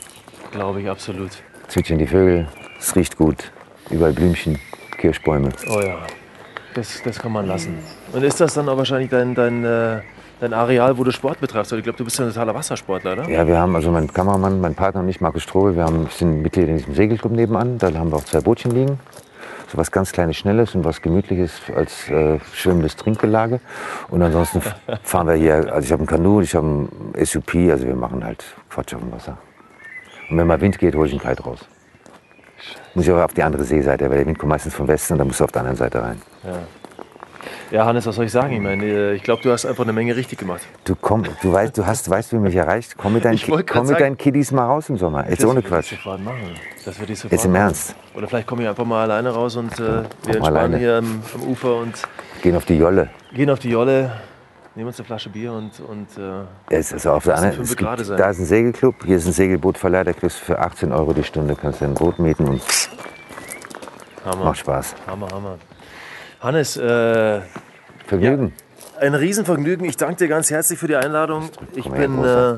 Glaube ich, absolut. Zwitschern die Vögel, es riecht gut, überall Blümchen, Kirschbäume. Oh ja, das, das kann man lassen. Und ist das dann auch wahrscheinlich dein, dein, äh, dein Areal, wo du Sport betreibst? Ich glaube, du bist ja ein totaler Wassersportler, oder? Ja, wir haben, also mein Kameramann, mein Partner und ich, Markus Strobel, wir haben, sind Mitglieder in diesem Segelclub nebenan. Da haben wir auch zwei Bootchen liegen so was ganz kleines, schnelles und was gemütliches als äh, schwimmendes Trinkgelage. Und ansonsten fahren wir hier, also ich habe ein Kanu, ich habe ein SUP, also wir machen halt Quatsch auf dem Wasser. Und wenn mal Wind geht, hole ich einen Kite raus. Muss ich aber auf die andere Seeseite, weil der Wind kommt meistens vom Westen und dann musst du auf der anderen Seite rein. Ja. Ja, Hannes, was soll ich sagen? Ich meine, äh, ich glaube, du hast einfach eine Menge richtig gemacht. Du komm, du weißt, du hast, weißt, wie mich erreicht. Komm mit deinen, komm mit deinen Kiddies mal raus im Sommer. Jetzt ohne Quatsch. Das sofort machen. Das würde ich sofort Jetzt im Ernst. Oder vielleicht komme ich einfach mal alleine raus und äh, wir entspannen alleine. hier am, am, Ufer und gehen auf die Jolle. Gehen auf die Jolle. Nehmen uns eine Flasche Bier und. und äh, es ist auf der anderen, es gibt, Da ist ein Segelclub, hier ist ein Segelbootverleih, da kriegst du für 18 Euro die Stunde, kannst du ein Boot mieten und Hammer. macht Spaß. Hammer, Hammer. Hannes, äh, Vergnügen. Ja, ein Riesenvergnügen. Ich danke dir ganz herzlich für die Einladung. Ich bin, äh,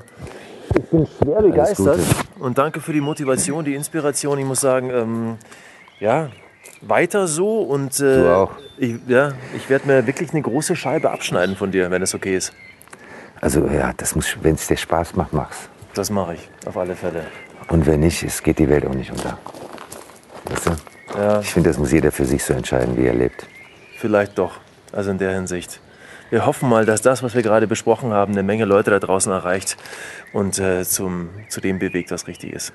ich bin schwer begeistert und danke für die Motivation, die Inspiration. Ich muss sagen, ähm, ja, weiter so und äh. Ich, ja, ich werde mir wirklich eine große Scheibe abschneiden von dir, wenn es okay ist. Also ja, das muss, wenn es dir Spaß macht, mach's. Das mache ich, auf alle Fälle. Und wenn nicht, es geht die Welt auch nicht unter. Weißt du? Ja. Ich finde, das muss jeder für sich so entscheiden, wie er lebt. Vielleicht doch. Also in der Hinsicht. Wir hoffen mal, dass das, was wir gerade besprochen haben, eine Menge Leute da draußen erreicht und äh, zum, zu dem bewegt, was richtig ist.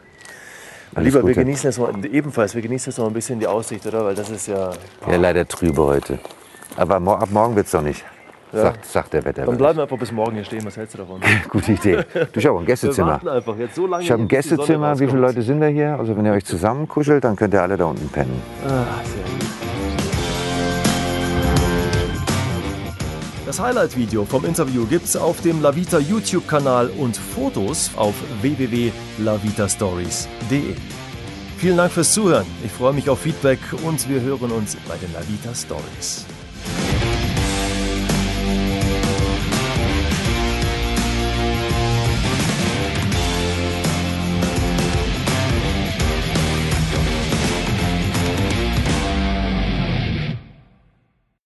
Alles Lieber, Gute. wir genießen jetzt mal, ebenfalls, wir genießen jetzt noch ein bisschen die Aussicht, oder? Weil das ist ja. Oh. Ja, leider trübe heute. Aber ab morgen wird es doch nicht. Ja. Sagt, sagt, der Wetter. Dann bleiben wir einfach bis morgen hier stehen. Was hältst du davon? Gute Idee. Du, ich habe ein Gästezimmer. So ich habe ein Gästezimmer. Wie viele Leute sind wir hier? Also, wenn ihr euch zusammenkuschelt, dann könnt ihr alle da unten pennen. Ah, sehr gut. Das Highlight-Video vom Interview gibt's auf dem Lavita YouTube-Kanal und Fotos auf www.lavitastories.de. Vielen Dank fürs Zuhören. Ich freue mich auf Feedback und wir hören uns bei den Lavita Stories.